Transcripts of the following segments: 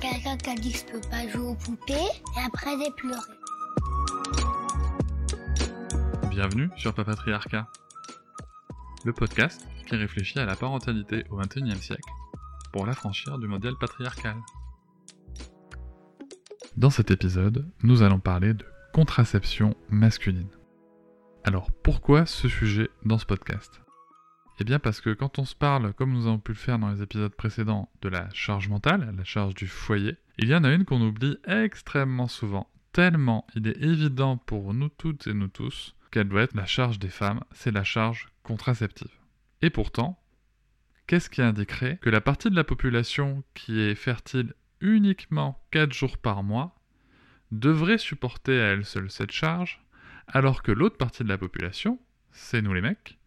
Quelqu'un qui a dit que je peux pas jouer aux poupées et après j'ai pleuré. Bienvenue sur Papatriarcat, le podcast qui réfléchit à la parentalité au XXIe siècle pour l'affranchir du modèle patriarcal. Dans cet épisode, nous allons parler de contraception masculine. Alors pourquoi ce sujet dans ce podcast? Eh bien parce que quand on se parle, comme nous avons pu le faire dans les épisodes précédents, de la charge mentale, la charge du foyer, il y en a une qu'on oublie extrêmement souvent, tellement il est évident pour nous toutes et nous tous qu'elle doit être la charge des femmes, c'est la charge contraceptive. Et pourtant, qu'est-ce qui indiquerait que la partie de la population qui est fertile uniquement 4 jours par mois devrait supporter à elle seule cette charge, alors que l'autre partie de la population, c'est nous les mecs,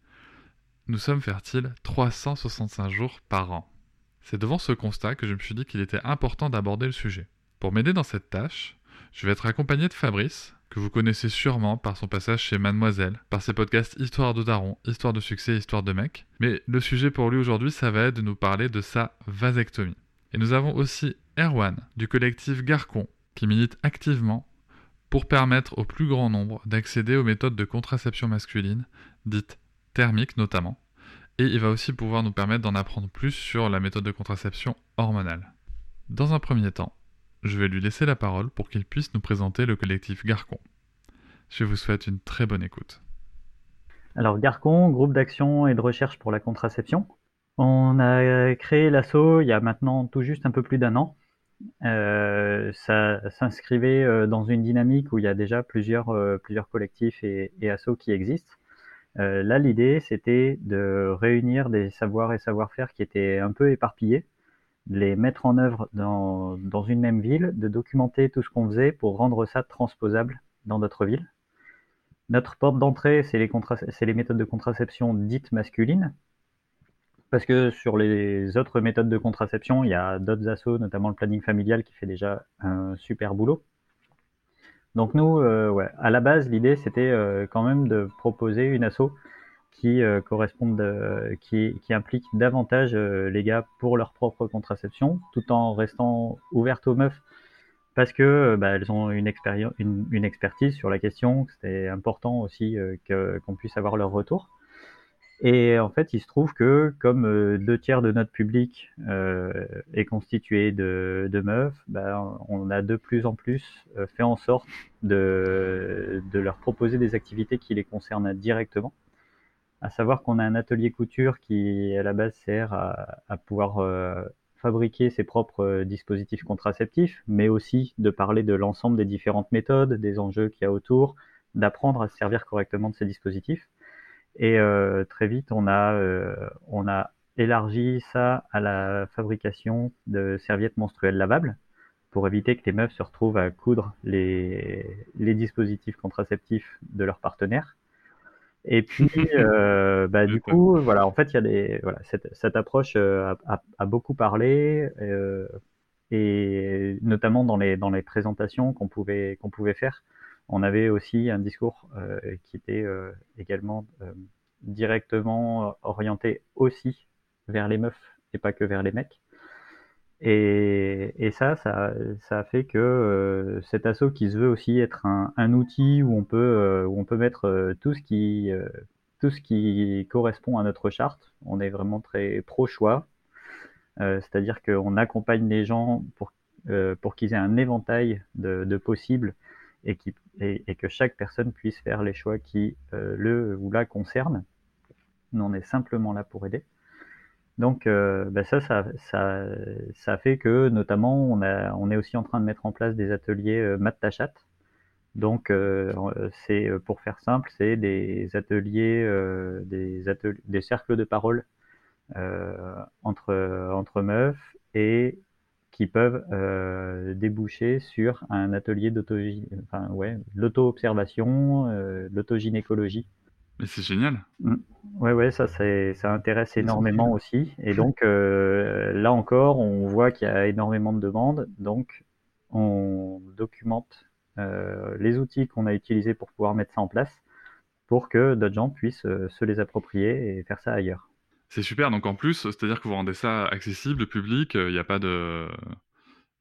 nous sommes fertiles 365 jours par an. C'est devant ce constat que je me suis dit qu'il était important d'aborder le sujet. Pour m'aider dans cette tâche, je vais être accompagné de Fabrice, que vous connaissez sûrement par son passage chez Mademoiselle, par ses podcasts Histoire de Daron, Histoire de succès, Histoire de mec. Mais le sujet pour lui aujourd'hui, ça va être de nous parler de sa vasectomie. Et nous avons aussi Erwan du collectif Garcon qui milite activement pour permettre au plus grand nombre d'accéder aux méthodes de contraception masculine, dites thermiques notamment, et il va aussi pouvoir nous permettre d'en apprendre plus sur la méthode de contraception hormonale. Dans un premier temps, je vais lui laisser la parole pour qu'il puisse nous présenter le collectif Garcon. Je vous souhaite une très bonne écoute. Alors Garcon, groupe d'action et de recherche pour la contraception. On a créé l'assaut il y a maintenant tout juste un peu plus d'un an. Euh, ça s'inscrivait euh, dans une dynamique où il y a déjà plusieurs, euh, collectifs et, et assos qui existent. Euh, là, l'idée, c'était de réunir des savoirs et savoir-faire qui étaient un peu éparpillés, les mettre en œuvre dans, dans une même ville, de documenter tout ce qu'on faisait pour rendre ça transposable dans notre ville. Notre porte d'entrée, c'est les, les méthodes de contraception dites masculines, parce que sur les autres méthodes de contraception, il y a d'autres assos, notamment le planning familial, qui fait déjà un super boulot. Donc nous, euh, à la base, l'idée, c'était euh, quand même de proposer une asso qui euh, corresponde, qui, implique davantage les gars pour leur propre contraception, tout en restant ouverte aux meufs, parce que bah, elles ont une, une, une, expertise sur la question. C'était important aussi qu'on puisse avoir leur retour. Et en fait, il se trouve que comme euh, deux tiers de notre public euh, est constitué de, de meufs, bah, on a de plus en plus euh, fait en sorte de, de, leur proposer des activités qui les concernent directement. À savoir qu'on a un atelier couture qui, à la base, sert à, à pouvoir fabriquer ses propres dispositifs contraceptifs, mais aussi de parler de l'ensemble des différentes méthodes, des enjeux qu'il y a autour, d'apprendre à se servir correctement de ces dispositifs. Et euh, très vite, on a, euh, on a élargi ça à la fabrication de serviettes menstruelles lavables pour éviter que les meufs se retrouvent à coudre les, les dispositifs contraceptifs de leurs partenaires. Et puis, euh, bah, du coup, voilà, en fait, il y a des, voilà, cette, cette approche a, a, beaucoup parlé, et notamment dans les, dans les présentations qu'on pouvait, qu'on pouvait faire on avait aussi un discours euh, qui était euh, également euh, directement orienté aussi vers les meufs et pas que vers les mecs. Et, ça, ça, a fait que cet assaut qui se veut aussi être un, outil où on peut, mettre tout ce qui, correspond à notre charte. On est vraiment très pro choix, c'est-à-dire qu'on accompagne les gens pour, pour qu'ils aient un éventail de, possibles et, qui, et, que chaque personne puisse faire les choix qui euh, le ou la concernent. Nous, on est simplement là pour aider. Donc, euh, ben ça, ça, fait que, notamment, on, est aussi en train de mettre en place des ateliers euh. Donc, euh, c'est pour faire simple, c'est des ateliers, des cercles de parole entre entre meufs et qui peuvent déboucher sur un atelier d'auto, enfin, ouais, l'auto-observation, l'autogynécologie. Mais c'est génial. Mm. Ouais, ouais, ça, ça intéresse énormément aussi. Et donc, là encore, on voit qu'il y a énormément de demandes. Donc, on documente les outils qu'on a utilisés pour pouvoir mettre ça en place pour que d'autres gens puissent se les approprier et faire ça ailleurs. C'est super. Donc en plus, c'est-à-dire que vous rendez ça accessible, public. Il n'y a pas de,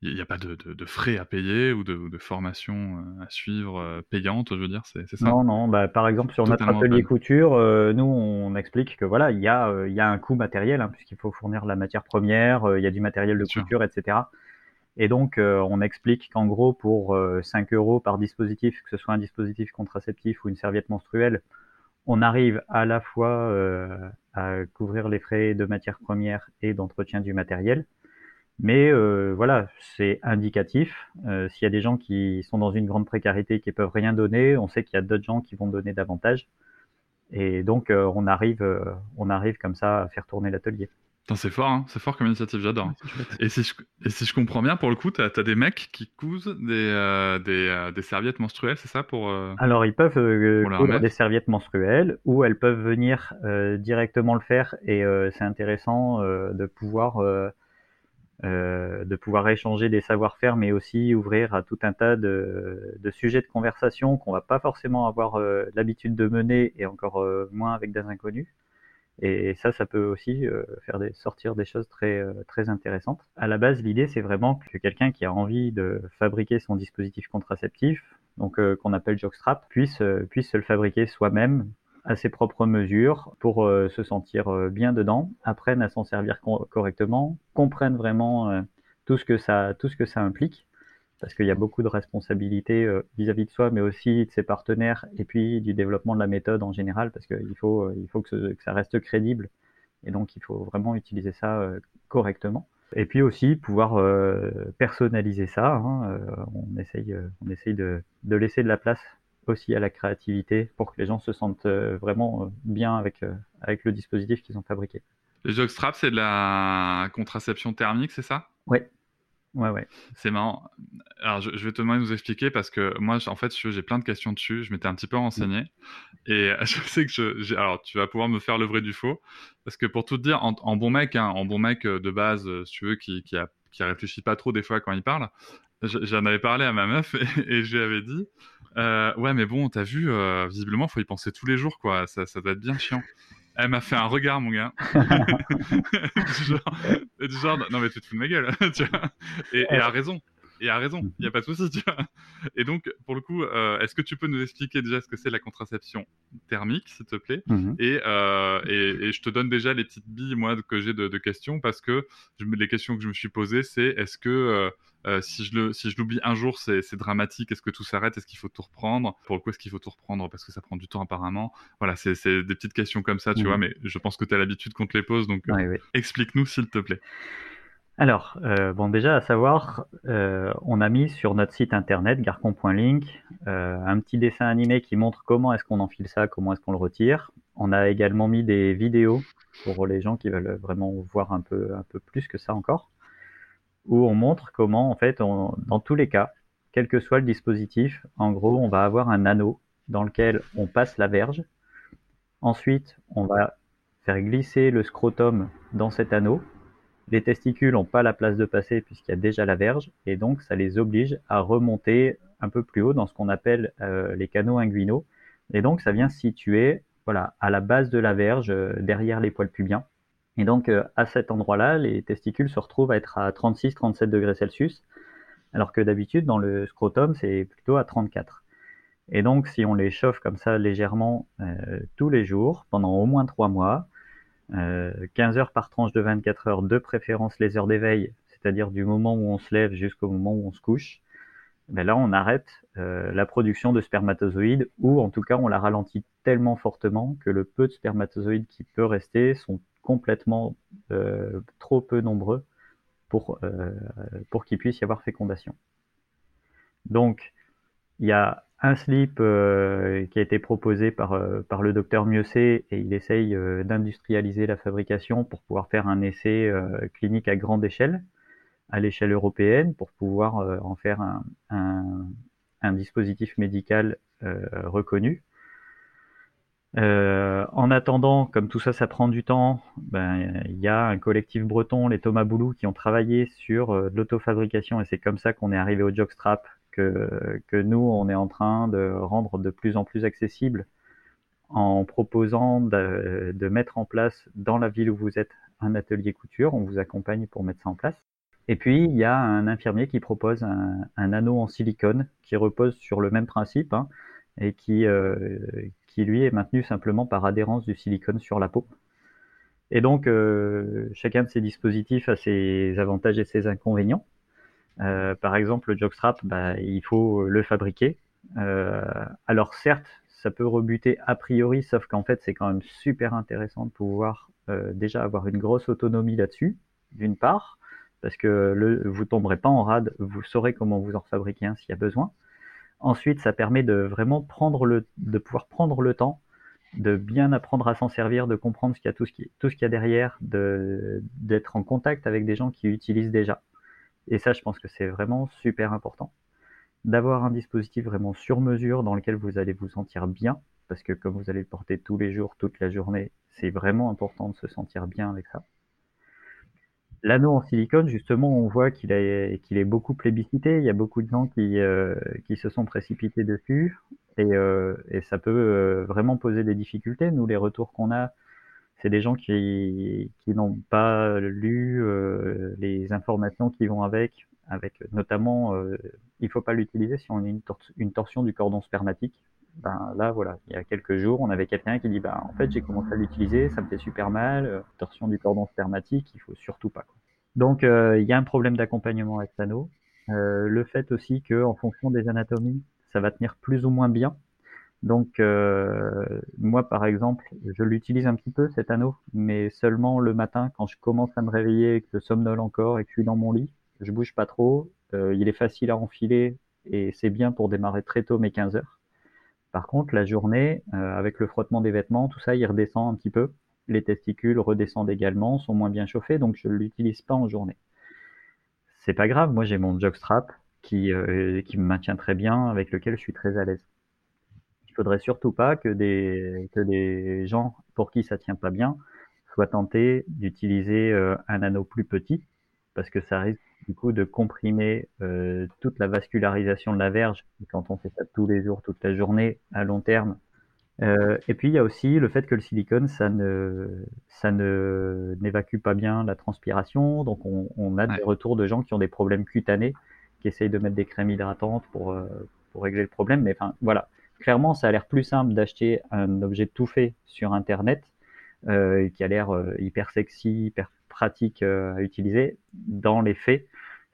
il n'y a pas de, de, frais à payer ou de, de formation à suivre payante, je veux dire, c'est ça? Non, non. Bah, par exemple, sur notre atelier couture, nous, on explique que voilà, il y a, y a un coût matériel, hein, puisqu'il faut fournir la matière première, il y a du matériel de couture, etc. Et donc, on explique qu'en gros, pour 5 euros par dispositif, que ce soit un dispositif contraceptif ou une serviette menstruelle, on arrive à la fois à couvrir les frais de matières premières et d'entretien du matériel. Mais euh, voilà, c'est indicatif. Euh, s'il y a des gens qui sont dans une grande précarité, qui peuvent rien donner, on sait qu'il y a d'autres gens qui vont donner davantage. Et donc, euh, on arrive, on arrive comme ça à faire tourner l'atelier. C'est fort, hein. c'est fort comme initiative, j'adore. et, si je, comprends bien, pour le coup, tu as, des mecs qui cousent des, euh, euh, des, serviettes menstruelles, c'est ça pour, euh, Alors, ils peuvent coudre des serviettes menstruelles ou elles peuvent venir directement le faire et c'est intéressant de pouvoir. de pouvoir échanger des savoir-faire, mais aussi ouvrir à tout un tas de, de sujets de conversation qu'on va pas forcément avoir l'habitude de mener et encore moins avec des inconnus. Et ça, ça peut aussi euh, faire sortir des choses très, euh, très intéressantes. À la base, l'idée, c'est vraiment que quelqu'un qui a envie de fabriquer son dispositif contraceptif, donc euh, qu'on appelle jockstrap, puisse, puisse se le fabriquer soi-même à ses propres mesures pour se sentir bien dedans, apprenne à s'en servir correctement, comprenne vraiment tout ce que ça, tout ce que ça implique parce qu'il y a beaucoup de responsabilités euh, vis-à-vis de soi, mais aussi de ses partenaires, et puis du développement de la méthode en général, parce qu'il faut, euh, il faut que, ça reste crédible, et donc il faut vraiment utiliser ça euh, correctement. Et puis aussi pouvoir personnaliser ça. Hein, on essaye, on essaye de, de, laisser de la place aussi à la créativité pour que les gens se sentent vraiment bien avec, avec le dispositif qu'ils ont fabriqué. Les jockstraps, c'est de la contraception thermique, c'est ça? Oui, Ouais, ouais. C'est marrant. Alors, je, vais te demander de nous expliquer parce que moi, en fait, j'ai plein de questions dessus. Je m'étais un petit peu renseigné. Et je sais que je. Alors, tu vas pouvoir me faire le vrai du faux. Parce que pour tout te dire, en, bon mec, hein, en bon mec euh, de base, euh, si tu veux, qui, qui, a, qui réfléchit pas trop des fois quand il parle, j'en avais parlé à ma meuf et, je lui avais dit euh, Ouais, mais bon, t'as vu, visiblement, faut y penser tous les jours, quoi. Ça, ça doit être bien chiant. Elle m'a fait un regard, mon gars. du, genre, non mais tu te fous de ma gueule, tu vois. Et, elle a raison. Et a raison, il n'y a pas de souci, tu vois. Et donc, pour le coup, euh, est-ce que tu peux nous expliquer déjà ce que c'est la contraception thermique, s'il te plaît? Mhm. euh, et, et, je te donne déjà les petites billes, moi, que j'ai de, de, questions, parce que je, les questions que je me suis posées, c'est est-ce que euh, euh, si je si l'oublie un jour, c'est dramatique? Est-ce que tout s'arrête? Est-ce qu'il faut tout reprendre? Pour le coup, est-ce qu'il faut tout reprendre? Parce que ça prend du temps apparemment. Voilà, c'est des petites questions comme ça, tu vois. Mais je pense que tu as l'habitude qu'on te les pose, donc explique-nous s'il te plaît. Alors, euh, bon, déjà à savoir, on a mis sur notre site internet garcon.link un petit dessin animé qui montre comment est-ce qu'on enfile ça, comment est-ce qu'on le retire. On a également mis des vidéos pour les gens qui veulent vraiment voir un peu, un peu plus que ça encore où on montre comment, en fait, dans tous les cas, quel que soit le dispositif, en gros, on va avoir un anneau dans lequel on passe la verge. Ensuite, on va faire glisser le scrotum dans cet anneau. Les testicules n'ont pas la place de passer puisqu'il y a déjà la verge, et donc ça les oblige à remonter un peu plus haut dans ce qu'on appelle euh, les canaux inguinaux. Et donc ça vient se situer à la base de la verge, euh, derrière les poils pubiens. Et donc, euh, à cet endroit-là, les testicules se retrouvent à être à 36-37 degrés Celsius, alors que d'habitude, dans le scrotum, c'est plutôt à 34. Et donc, si on les chauffe comme ça légèrement tous les jours, pendant au moins 3 mois, 15 euh, heures par tranche de 24 heures, de préférence les heures d'éveil, c'est-à-dire du moment où on se lève jusqu'au moment où on se couche, ben là, on arrête la production de spermatozoïdes, ou en tout cas, on la ralentit tellement fortement que le peu de spermatozoïdes qui peut rester sont complètement euh, trop peu nombreux pour, euh, pour qu'il puisse y avoir fécondation. Donc, il y a un slip euh, qui a été proposé par, par le docteur Mieuxet et il essaye d'industrialiser la fabrication pour pouvoir faire un essai clinique à grande échelle. à l'échelle européenne pour pouvoir en faire un, dispositif médical reconnu. en attendant, comme tout ça, ça prend du temps, ben, il y a un collectif breton, les Thomas Boulou, qui ont travaillé sur l'autofabrication et c'est comme ça qu'on est arrivé au jockstrap que, nous, on est en train de rendre de plus en plus accessible en proposant de, mettre en place dans la ville où vous êtes un atelier couture. On vous accompagne pour mettre ça en place. Et puis, il y a un infirmier qui propose un, anneau en silicone qui repose sur le même principe hein, et qui, euh, qui, lui, est maintenu simplement par adhérence du silicone sur la peau. Et donc, euh, chacun de ces dispositifs a ses avantages et ses inconvénients. Euh, par exemple, le jockstrap, bah, il faut le fabriquer. alors certes, ça peut rebuter a priori, sauf qu'en fait, c'est quand même super intéressant de pouvoir euh, déjà avoir une grosse autonomie là-dessus, d'une part, parce que le, vous tomberez pas en rade, vous saurez comment vous en fabriquer un s'il y a besoin. Ensuite, ça permet de vraiment prendre le, de pouvoir prendre le temps, de bien apprendre à s'en servir, de comprendre ce qu'il y a, tout ce qu'il y a derrière, de, d'être en contact avec des gens qui utilisent déjà. Et ça, je pense que c'est vraiment super important d'avoir un dispositif vraiment sur mesure dans lequel vous allez vous sentir bien, parce que comme vous allez le porter tous les jours, toute la journée, c'est vraiment important de se sentir bien avec ça. L'anneau en silicone, justement, on voit qu'il est, beaucoup plébiscité. Il y a beaucoup de gens qui, euh, se sont précipités dessus et, euh, et ça peut euh, vraiment poser des difficultés. Nous, les retours qu'on a, c'est des gens qui, n'ont pas lu les informations qui vont avec, avec notamment, euh, il faut pas l'utiliser si on a une, torsion du cordon spermatique. Ben là, voilà, il y a quelques jours, on avait quelqu'un qui dit, ben en fait, j'ai commencé à l'utiliser, ça me fait super mal, euh, torsion du cordon spermatique, il faut surtout pas. Donc, euh, il y a un problème d'accompagnement avec l'anneau. Euh, le fait aussi que, en fonction des anatomies, ça va tenir plus ou moins bien. Donc, euh, moi, par exemple, je l'utilise un petit peu cet anneau, mais seulement le matin quand je commence à me réveiller et que je somnole encore et que je suis dans mon lit je bouge pas trop, euh, il est facile à enfiler et c'est bien pour démarrer très tôt, mes 15 heures. Par contre, la journée, euh, avec le frottement des vêtements, tout ça, il redescend un petit peu. Les testicules redescendent également, sont moins bien chauffés, donc je ne l'utilise pas en journée. C'est pas grave, moi j'ai mon jockstrap qui, qui me maintient très bien, avec lequel je suis très à l'aise. Il faudrait surtout pas que des, que des gens pour qui ça tient pas bien soient tentés d'utiliser un anneau plus petit, parce que ça risque du coup de comprimer euh, toute la vascularisation de la verge quand on fait ça tous les jours, toute la journée, à long terme. Euh, et puis il y a aussi le fait que le silicone, ça ne, ça ne n'évacue pas bien la transpiration, donc on, on a des retours de gens qui ont des problèmes cutanés, qui essayent de mettre des crèmes hydratantes pour, euh, pour régler le problème. Mais enfin voilà, clairement ça a l'air plus simple d'acheter un objet tout fait sur Internet, euh, qui a l'air euh, hyper sexy, hyper pratique euh, à utiliser. Dans les faits,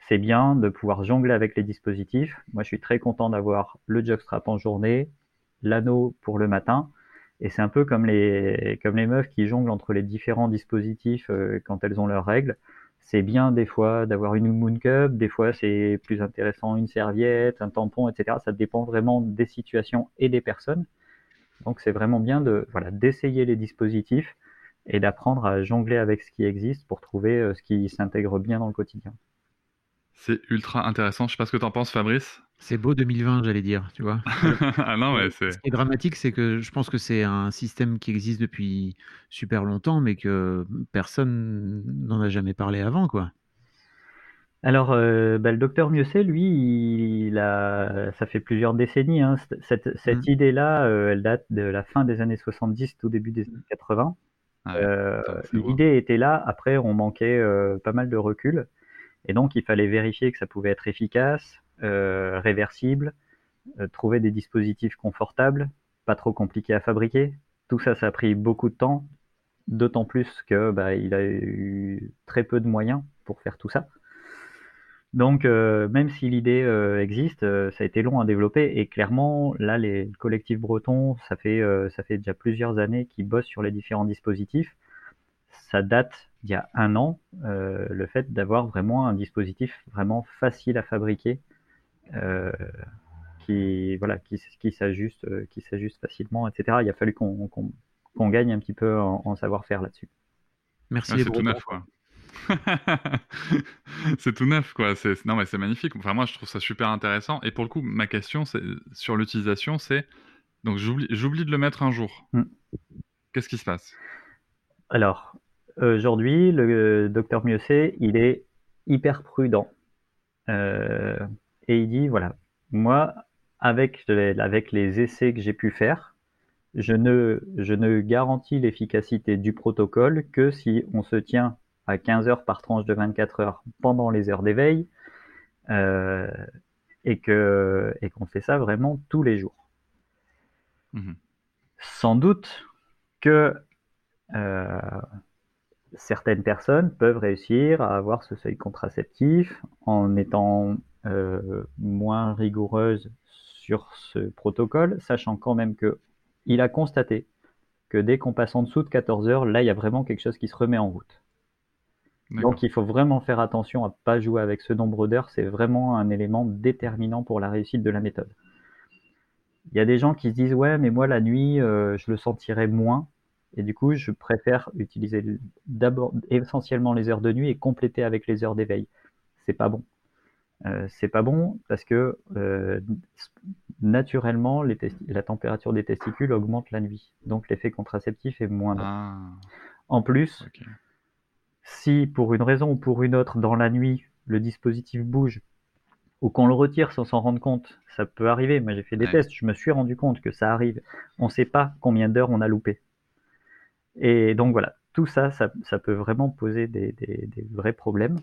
c'est bien de pouvoir jongler avec les dispositifs. Moi, je suis très content d'avoir le jockstrap en journée, l'anneau pour le matin. Et c'est un peu comme les, meufs qui jonglent entre les différents dispositifs quand elles ont leurs règles. C'est bien des fois d'avoir une moon cup, des fois c'est plus intéressant une serviette, un tampon, etc. Ça dépend vraiment des situations et des personnes. Donc c'est vraiment bien de voilà d'essayer les dispositifs et d'apprendre à jongler avec ce qui existe pour trouver euh, ce qui s'intègre bien dans le quotidien. C'est ultra intéressant. Je sais pas ce que tu en penses, Fabrice. C'est beau 2020, j'allais dire, tu vois. ah non, ouais, c'est. Ce qui est dramatique, c'est que je pense que c'est un système qui existe depuis super longtemps, mais que personne n'en a jamais parlé avant, quoi. Alors, euh, bah, le docteur Mieuxet, lui, il a, ça fait plusieurs décennies. Hein, cette, cette mmh. idée-là, euh, elle date de la fin des années 70, tout début des années 80. Ah euh, l'idée était là, après on manquait euh, pas mal de recul, et donc il fallait vérifier que ça pouvait être efficace, euh, réversible, trouver des dispositifs confortables, pas trop compliqués à fabriquer. Tout ça, ça a pris beaucoup de temps, d'autant plus que bah, il a eu très peu de moyens pour faire tout ça. Donc, euh, même si l'idée euh, existe, euh, ça a été long à développer et clairement, là, les collectifs bretons, ça fait, ça fait déjà plusieurs années qu'ils bossent sur les différents dispositifs. Ça date d'il y a un an, le fait d'avoir vraiment un dispositif vraiment facile à fabriquer, qui voilà, qui, qui s'ajuste, qui s'ajuste facilement, etc. Il a fallu qu'on gagne un petit peu en, savoir-faire là-dessus. Merci les tout neuf, c'est tout neuf, quoi. C'est, non, mais c'est magnifique. Enfin, moi, je trouve ça super intéressant. Et pour le coup, ma question c'est, sur l'utilisation, c'est donc j'oublie, j'oublie de le mettre un jour. Mm. Qu'est-ce qui se passe? Alors, aujourd'hui, le docteur Mieuxet, il est hyper prudent. Euh, et il dit, voilà, moi, avec, les- avec les essais que j'ai pu faire, je ne, je ne garantis l'efficacité du protocole que si on se tient à 15 heures par tranche de 24 heures pendant les heures d'éveil euh, et que et qu'on fait ça vraiment tous les jours. Mhm. Sans doute que euh, certaines personnes peuvent réussir à avoir ce seuil contraceptif en étant euh, moins rigoureuses sur ce protocole, sachant quand même que il a constaté que dès qu'on passe en dessous de 14 heures, là, il y a vraiment quelque chose qui se remet en route. Donc, il faut vraiment faire attention à pas jouer avec ce nombre d'heures. C'est vraiment un élément déterminant pour la réussite de la méthode. Il y a des gens qui se disent ouais, mais moi la nuit, euh, je le sentirai moins, et du coup, je préfère utiliser d'abord essentiellement les heures de nuit et compléter avec les heures d'éveil. C'est pas bon. Euh, c'est pas bon parce que euh, naturellement, les la température des testicules augmente la nuit, donc l'effet contraceptif est moindre. Ah, En plus, si pour une raison ou pour une autre, dans la nuit, le dispositif bouge ou qu'on le retire sans s'en rendre compte, ça peut arriver. Moi, j'ai fait des Ouais. tests, je me suis rendu compte que ça arrive. On ne sait pas combien d'heures on a loupé. Et donc voilà, tout ça, ça, peut vraiment poser des, vrais problèmes.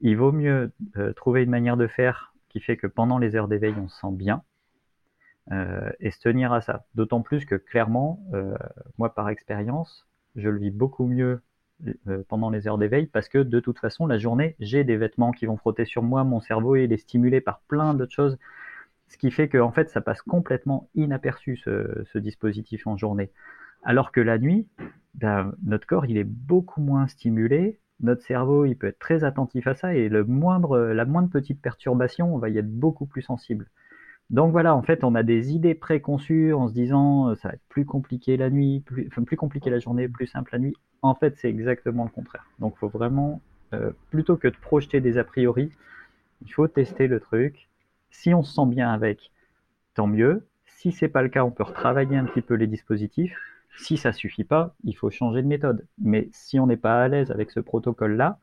Il vaut mieux euh, trouver une manière de faire qui fait que pendant les heures d'éveil, on se sent bien euh, et se tenir à ça. D'autant plus que clairement, euh, moi par expérience, je le vis beaucoup mieux pendant les heures d'éveil parce que de toute façon, la journée, j'ai des vêtements qui vont frotter sur moi, mon cerveau il est stimulé par plein d'autres choses, ce qui fait que en fait, ça passe complètement inaperçu ce dispositif en journée. Alors que la nuit, ben, notre corps il est beaucoup moins stimulé, notre cerveau il peut être très attentif à ça et la moindre petite perturbation, on va y être beaucoup plus sensible. Donc voilà, en fait, on a des idées préconçues en se disant euh, ça va être plus compliqué la nuit, plus compliqué la journée, plus simple la nuit. En fait, c'est exactement le contraire. Donc, il faut vraiment, euh, plutôt que de projeter des a priori, il faut tester le truc. Si on se sent bien avec, tant mieux. Si c'est pas le cas, on peut retravailler un petit peu les dispositifs. Si ça suffit pas, il faut changer de méthode. Mais si on n'est pas à l'aise avec ce protocole-là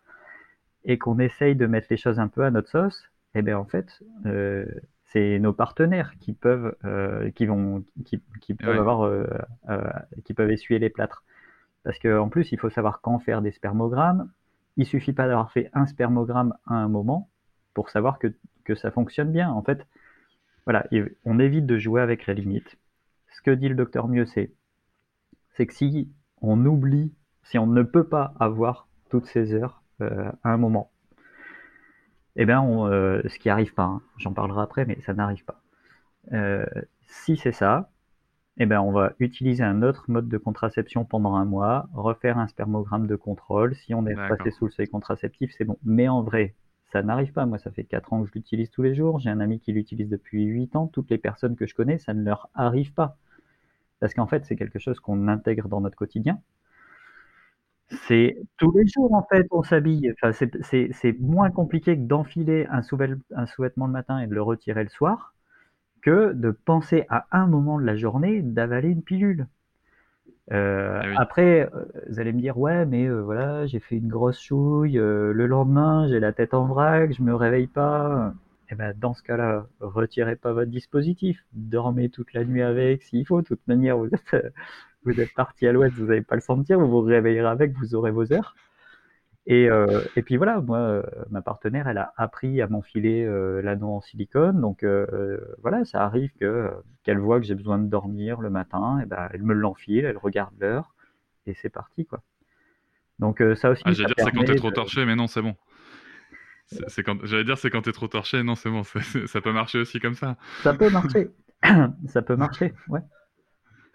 et qu'on essaye de mettre les choses un peu à notre sauce, eh bien en fait, euh, c'est nos partenaires qui peuvent, euh, qui vont, qui, qui peuvent Ouais. avoir, euh, qui peuvent essuyer les plâtres. Parce qu'en plus, il faut savoir quand faire des spermogrammes. Il suffit pas d'avoir fait un spermogramme à un moment pour savoir que, que ça fonctionne bien. En fait, voilà, on évite de jouer avec la limite. Ce que dit le docteur Mieux, c'est c'est que si on oublie, si on ne peut pas avoir toutes ces heures euh, à un moment, eh bien, on, euh, ce qui arrive pas, hein, j'en parlerai après, mais ça n'arrive pas. Euh, si c'est ça, eh ben, on va utiliser un autre mode de contraception pendant un mois, refaire un spermogramme de contrôle. Si on est passé sous le seuil contraceptif, c'est bon. Mais en vrai, ça n'arrive pas. Moi, ça fait 4 ans que je l'utilise tous les jours. J'ai un ami qui l'utilise depuis 8 ans. Toutes les personnes que je connais, ça ne leur arrive pas. Parce qu'en fait, c'est quelque chose qu'on intègre dans notre quotidien. C'est tous les jours, en fait, on s'habille. Enfin, c'est- moins compliqué que d'enfiler un, sous-vêt- un sous-vêtement le matin et de le retirer le soir que de penser à un moment de la journée d'avaler une pilule. Euh, oui. Après, euh, vous allez me dire, ouais, mais euh, voilà, j'ai fait une grosse chouille, euh, le lendemain, j'ai la tête en vrac, je me réveille pas. Eh ben, dans ce cas-là, retirez pas votre dispositif, dormez toute la nuit avec s'il faut. De toute manière, vous êtes, euh, vous êtes parti à l'ouest, vous n'allez pas le sentir, vous vous réveillerez avec, vous aurez vos heures. Et, euh, et puis voilà, moi, euh, ma partenaire, elle a appris à m'enfiler euh, l'anneau en silicone. Donc voilà, ça arrive que qu'elle voit que j'ai besoin de dormir le matin, et ben elle me l'enfile, elle regarde l'heure, et c'est parti quoi. Donc ça aussi, Ah, j'allais dire, c'est quand t'es trop de- torché, mais non, c'est bon. C'est quand... J'allais dire, c'est quand t'es trop torché, non, c'est bon. Ça peut marcher aussi comme ça. Ça peut marcher, ça peut marcher, ouais.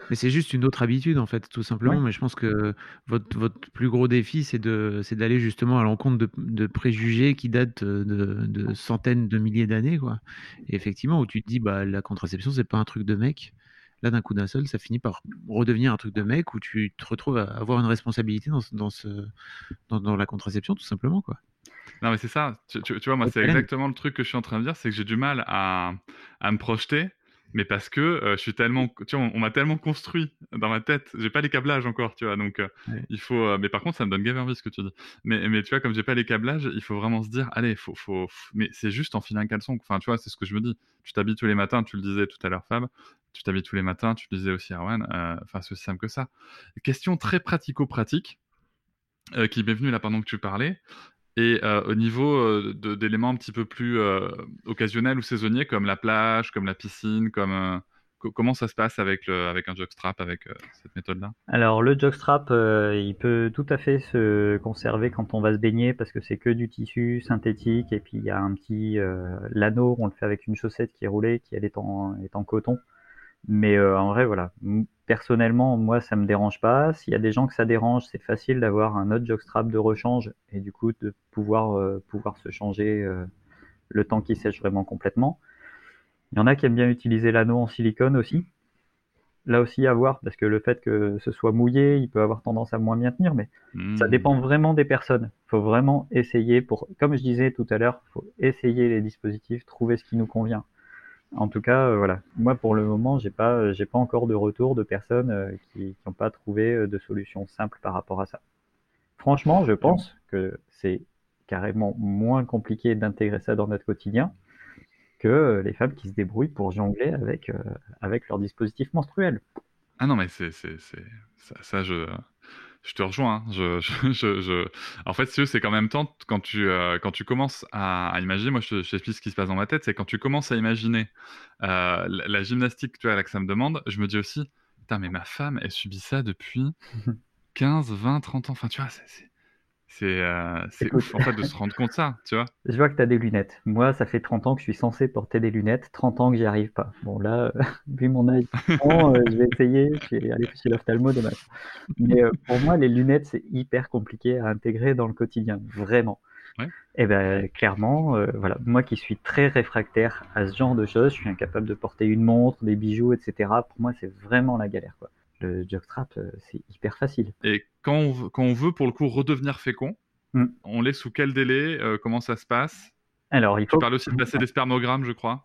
Mais c'est juste une autre habitude, en fait, tout simplement. Ouais. Mais je pense que votre, votre plus gros défi, c'est de, c'est d'aller justement à l'encontre de, de préjugés qui datent de, de centaines de milliers d'années, quoi. Et effectivement, où tu te dis, bah, la contraception, c'est pas un truc de mec. Là, d'un coup d'un seul, ça finit par redevenir un truc de mec où tu te retrouves à avoir une responsabilité dans, ce- dans, ce, dans, dans la contraception, tout simplement. Quoi. Non, mais c'est ça. Tu, tu- tu vois, moi, c'est exactement le truc que je suis en train de dire, c'est que j'ai du mal à, à me projeter, mais parce que euh, je suis tellement, tu vois, on, on m'a tellement construit dans ma tête. J'ai pas les câblages encore, tu vois, donc euh, Ouais. il faut. euh, mais par contre, ça me donne grave envie ce que tu dis. Mais, mais tu vois, comme j'ai pas les câblages, il faut vraiment se dire, allez, faut, faut. Mais c'est juste enfiler un caleçon. Enfin, tu vois, c'est ce que je me dis. Tu t'habilles tous les matins, tu le disais tout à l'heure, Fab. Tu t'habilles tous les matins, tu le disais aussi, Erwan. euh, Enfin, c'est aussi simple que ça. Question très pratico-pratique euh, qui m'est venue là pendant que tu parlais. Et euh, au niveau euh, d'éléments un petit peu plus euh, occasionnels ou saisonniers, comme la plage, comme la piscine, comme co- comment ça se passe avec avec un jockstrap, avec cette méthode-là? Alors le jockstrap, il peut tout à fait se conserver quand on va se baigner parce que c'est que du tissu synthétique et puis il y a un petit l'anneau, on le fait avec une chaussette qui est roulée, qui elle est en coton. Mais euh, en vrai, voilà. Personnellement, moi, ça me dérange pas. S'il y a des gens que ça dérange, c'est facile d'avoir un autre jockstrap de rechange et du coup de pouvoir euh, pouvoir se changer euh, le temps qui sèche vraiment complètement. Il y en a qui aiment bien utiliser l'anneau en silicone aussi. Là aussi à voir, parce que le fait que ce soit mouillé, il peut avoir tendance à moins bien tenir, mais ça Hmm. dépend vraiment des personnes. Il faut vraiment essayer pour, comme je disais tout à l'heure, il faut essayer les dispositifs, trouver ce qui nous convient. En tout cas, euh, voilà. Moi, pour le moment, j'ai pas, euh, pas encore de retour de personnes euh, qui n'ont pas trouvé de solution simple par rapport à ça. Franchement, je pense que c'est carrément moins compliqué d'intégrer ça dans notre quotidien que les femmes qui se débrouillent pour jongler avec, leur dispositif menstruel. Ah non, mais c'est, ça, je, je te rejoins. hein. Je, je, je, je- En fait, c'est qu'en même temps, quand tu, euh, quand tu commences à, à imaginer, moi, je t'explique ce qui se passe dans ma tête, c'est quand tu commences à imaginer euh, la, la gymnastique, tu vois, là, que ça me demande, je me dis aussi, putain, mais ma femme, elle subit ça depuis 15, 20, 30 ans. Enfin, tu vois, c'est, c'est, euh, ouf, en fait, de se rendre compte ça, tu vois. Je vois que tu as des lunettes. Moi, ça fait 30 ans que je suis censé porter des lunettes, 30 ans que j'y arrive pas. Bon, là, euh, vu mon âge, bon, euh, je vais essayer, je vais aller chez l'ophtalmo demain. Mais euh, pour moi, les lunettes, c'est hyper compliqué à intégrer dans le quotidien, vraiment. Ouais. Et ben clairement, euh, voilà, moi qui suis très réfractaire à ce genre de choses, je suis incapable de porter une montre, des bijoux, etc. Pour moi, c'est vraiment la galère, quoi. Le jockstrap, euh, c'est hyper facile. Et quand on, veut- quand on veut, pour le coup, redevenir fécond, Mm. on l'est sous quel délai euh, Comment ça se passe? Alors, il Tu faut parles aussi de passer des spermogrammes, je crois.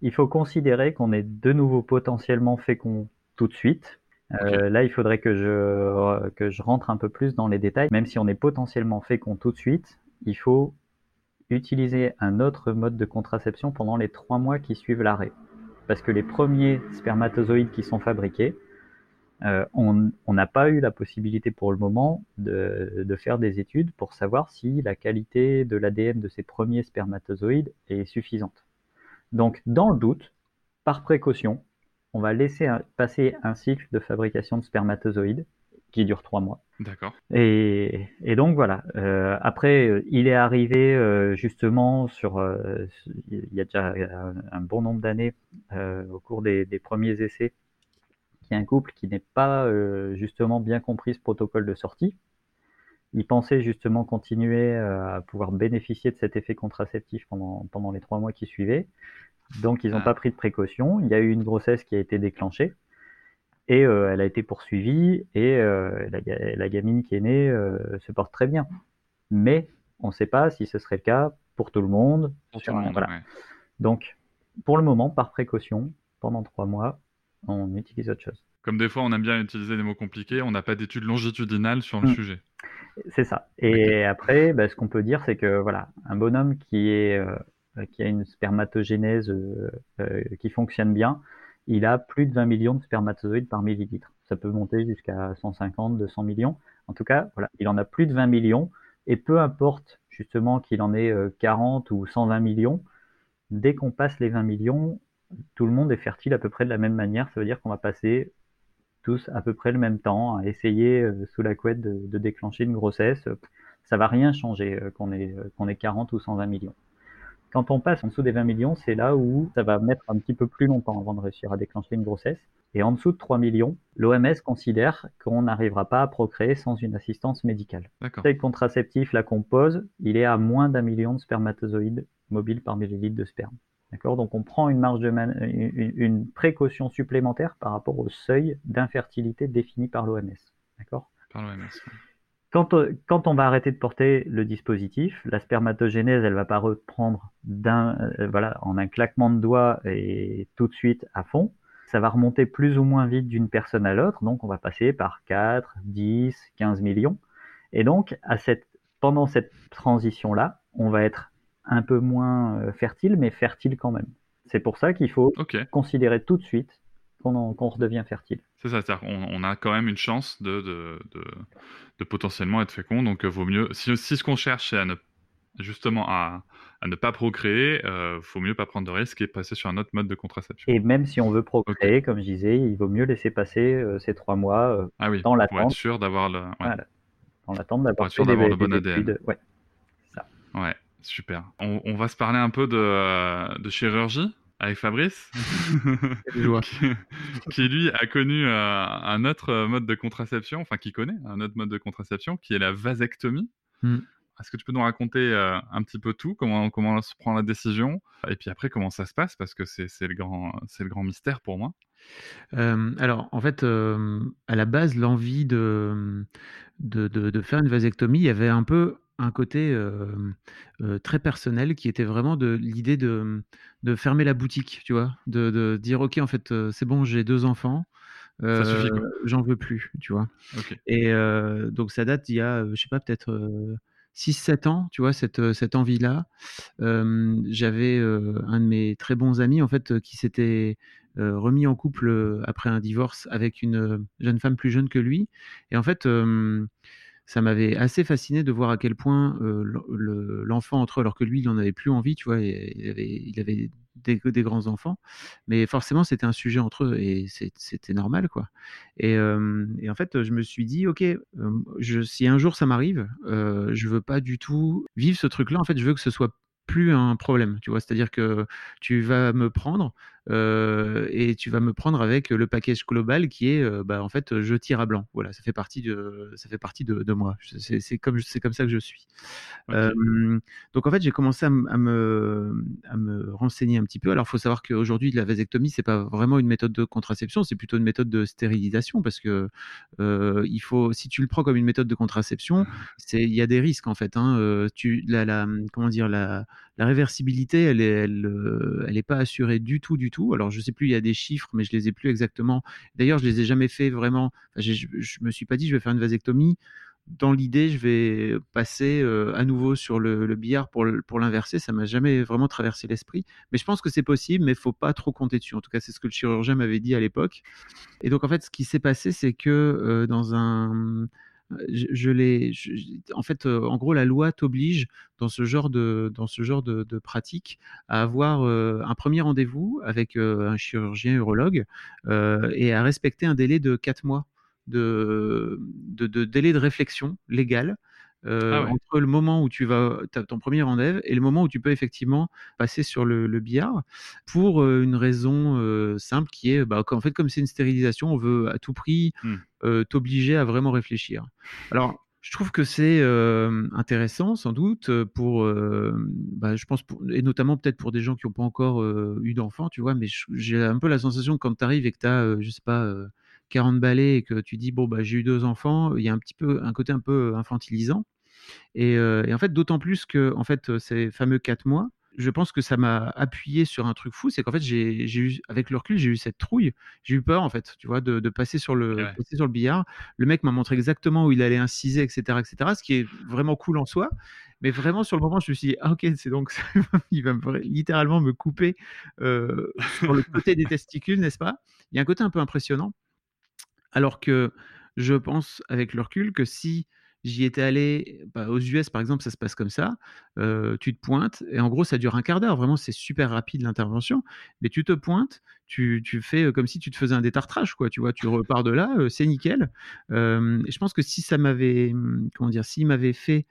il faut considérer qu'on est de nouveau potentiellement fécond tout de suite. Euh, Là, il faudrait que je, que je rentre un peu plus dans les détails. Même si on est potentiellement fécond tout de suite, il faut utiliser un autre mode de contraception pendant les trois mois qui suivent l'arrêt. Parce que les premiers spermatozoïdes qui sont fabriqués, euh, on n'a pas eu la possibilité pour le moment de, de faire des études pour savoir si la qualité de l'ADN de ces premiers spermatozoïdes est suffisante. Donc, dans le doute, par précaution, on va laisser un- passer un cycle de fabrication de spermatozoïdes qui dure trois mois. D'accord. Et, et donc voilà. Euh, après, euh, il est arrivé euh, justement sur, euh, il y a déjà un, un bon nombre d'années au cours des, des premiers essais, qu'il y a un couple qui n'est pas euh, justement bien compris ce protocole de sortie. Ils pensaient justement continuer euh, à pouvoir bénéficier de cet effet contraceptif pendant, pendant les trois mois qui suivaient. Donc ils n'ont Ah. pas pris de précaution. Il y a eu une grossesse qui a été déclenchée. Et euh, elle a été poursuivie et euh, la, ga- la gamine qui est née euh, se porte très bien. Mais on ne sait pas si ce serait le cas pour tout le monde. Pour tout sur le un- monde. voilà. ouais. Donc, pour le moment, par précaution, pendant trois mois, on utilise autre chose. Comme des fois, on aime bien utiliser des mots compliqués, on n'a pas d'études longitudinales sur le Mm. sujet. C'est ça. Et après, bah, ce qu'on peut dire, c'est que voilà, un bonhomme qui est euh, qui a une spermatogénèse euh, euh, qui fonctionne bien, il a plus de 20 millions de spermatozoïdes par millilitre. Ça peut monter jusqu'à 150, 200 millions. En tout cas, voilà, il en a plus de 20 millions. Et peu importe justement qu'il en ait euh, 40 ou 120 millions, dès qu'on passe les 20 millions, tout le monde est fertile à peu près de la même manière. Ça veut dire qu'on va passer tous à peu près le même temps à essayer euh, sous la couette de, de déclencher une grossesse. Ça va rien changer euh, qu'on ait, euh, qu'on ait 40 ou 120 millions. Quand on passe en dessous des 20 millions, c'est là où ça va mettre un petit peu plus longtemps avant de réussir à déclencher une grossesse. Et en dessous de 3 millions, l'OMS considère qu'on n'arrivera pas à procréer sans une assistance médicale. Le contraceptif là qu'on pose, il est à moins d'un million de spermatozoïdes mobiles par millilitre de sperme. D'accord? Donc on prend une marge de man- une, précaution supplémentaire par rapport au seuil d'infertilité défini par l'OMS. D'accord? Par l'OMS. quand, euh, quand on va arrêter de porter le dispositif, la spermatogénèse, elle va pas reprendre d'un, euh, voilà, en un claquement de doigts et tout de suite à fond. Ça va remonter plus ou moins vite d'une personne à l'autre, donc on va passer par 4, 10, 15 millions. Et donc, à cette, pendant cette transition-là, on va être un peu moins euh, fertile, mais fertile quand même. C'est pour ça qu'il faut considérer tout de suite qu'on en- qu'on redevient fertile. c'est ça. C'est-à-dire qu'on on a quand même une chance de, de, de, de potentiellement être fécond. Donc, euh, vaut mieux. Si, si ce qu'on cherche, c'est à ne, justement à, à ne pas procréer, euh, faut mieux pas prendre de risques et passer sur un autre mode de contraception. Et même si on veut procréer, comme je disais, il vaut mieux laisser passer euh, ces trois mois Ah oui, dans pour être l'attente. sûr d'avoir le. Ouais, Voilà. dans l'attente d'avoir fait des, ADN. Ouais. ouais super. On, on va se parler un peu de, euh, de chirurgie avec Fabrice. Qui, qui, lui a connu euh, un autre mode de contraception, enfin qui connaît un autre mode de contraception, qui est la vasectomie. Mm. Est-ce que tu peux nous raconter euh, un petit peu tout, comment, comment se prend la décision, et puis après comment ça se passe, parce que c'est le, grand- c'est le grand mystère pour moi. Euh, alors, en fait, euh, à la base, l'envie de, de, de- de faire une vasectomie, il y avait un peu un côté euh, euh, très personnel qui était vraiment de l'idée de, de fermer la boutique, tu vois, de, de dire, OK, en fait, c'est bon, j'ai deux enfants, euh, j'en veux plus, tu vois? Et donc ça date il y a, je sais pas, peut-être euh, 6-7 ans, tu vois, cette, cette envie-là. J'avais un de mes très bons amis, en fait, qui s'était remis en couple après un divorce avec une jeune femme plus jeune que lui. Et en fait, ça m'avait assez fasciné de voir à quel point le- le- l'enfant entre eux, alors que lui, il n'en avait plus envie, tu vois, il avait, des, des grands enfants, mais forcément, c'était un sujet entre eux, et c'était normal, quoi. Et, en fait, je me suis dit, ok, si un jour ça m'arrive, euh, je veux pas du tout vivre ce truc-là. En fait, je veux que ce soit plus un problème, tu vois. C'est-à-dire que tu vas me prendre et tu vas me prendre avec le package global qui est, euh, bah, en fait, je tire à blanc. Voilà, ça fait partie de, ça fait partie de, de moi. C'est comme, c'est comme ça que je suis. Euh, donc en fait, j'ai commencé à, me, à me renseigner un petit peu. Alors, il faut savoir qu'aujourd'hui, la vasectomie, c'est pas vraiment une méthode de contraception, c'est plutôt une méthode de stérilisation parce que euh, il faut, si tu le prends comme une méthode de contraception, c'est, il y a des risques en fait. Hein. Euh, tu, la, la, comment dire, la, la réversibilité, elle est, elle, euh, est pas assurée du tout, du tout. Alors, je sais plus, il y a des chiffres, mais je les ai plus exactement. D'ailleurs, je les ai jamais fait vraiment. Je, je me suis pas dit, je vais faire une vasectomie dans l'idée, je vais passer euh, à nouveau sur le, billard pour l'inverser. Ça m'a jamais vraiment traversé l'esprit. Mais je pense que c'est possible, mais il faut pas trop compter dessus. En tout cas, c'est ce que le chirurgien m'avait dit à l'époque. Et donc, en fait, ce qui s'est passé, c'est que euh, dans un. Je, l'ai. En fait, en gros, la loi t'oblige dans ce genre de dans ce genre de, pratique à avoir un premier rendez-vous avec un chirurgien urologue et à respecter un délai de 4 mois de délai de réflexion légale euh, Ah ouais. entre le moment où tu vas as ton premier rendez-vous et le moment où tu peux effectivement passer sur le, le billard pour euh, une raison euh, simple qui est bah, qu'en fait comme c'est une stérilisation on veut à tout prix euh, t'obliger à vraiment réfléchir alors je trouve que c'est euh, intéressant sans doute euh, pour, euh, bah, je pense, pour- et notamment peut-être pour des gens qui n'ont pas encore euh, eu d'enfants, tu vois, mais j'ai un peu la sensation que quand tu arrives et que tu as, je sais pas, euh, 40 balais et que tu dis, bon, bah, j'ai eu deux enfants, il y a un petit peu un côté un peu infantilisant. Et, euh, et en fait, d'autant plus que en fait, euh, ces fameux quatre mois, je pense que ça m'a appuyé sur un truc fou, c'est qu'en fait, j'ai j'ai eu, avec le recul, j'ai eu cette trouille, j'ai eu peur en fait, tu vois, de, de passer sur le ouais. passer sur le billard. Le mec m'a montré exactement où il allait inciser, etc., etc., ce qui est vraiment cool en soi. Mais vraiment, sur le moment, je me suis dit, ah ok, c'est donc ça, il va me- littéralement me couper euh, sur le côté des testicules, n'est-ce pas? Il y a un côté un peu impressionnant. Alors que je pense, avec le recul, que si j'y étais allé bah, aux US, par exemple, ça se passe comme ça, tu te pointes, et en gros, ça dure un quart d'heure, vraiment, c'est super rapide l'intervention, mais tu te pointes, tu, tu fais comme si tu te faisais un détartrage, quoi, tu vois, tu repars de là, c'est nickel. Je pense que si ça m'avait, hum, comment dire, s'il m'avait fait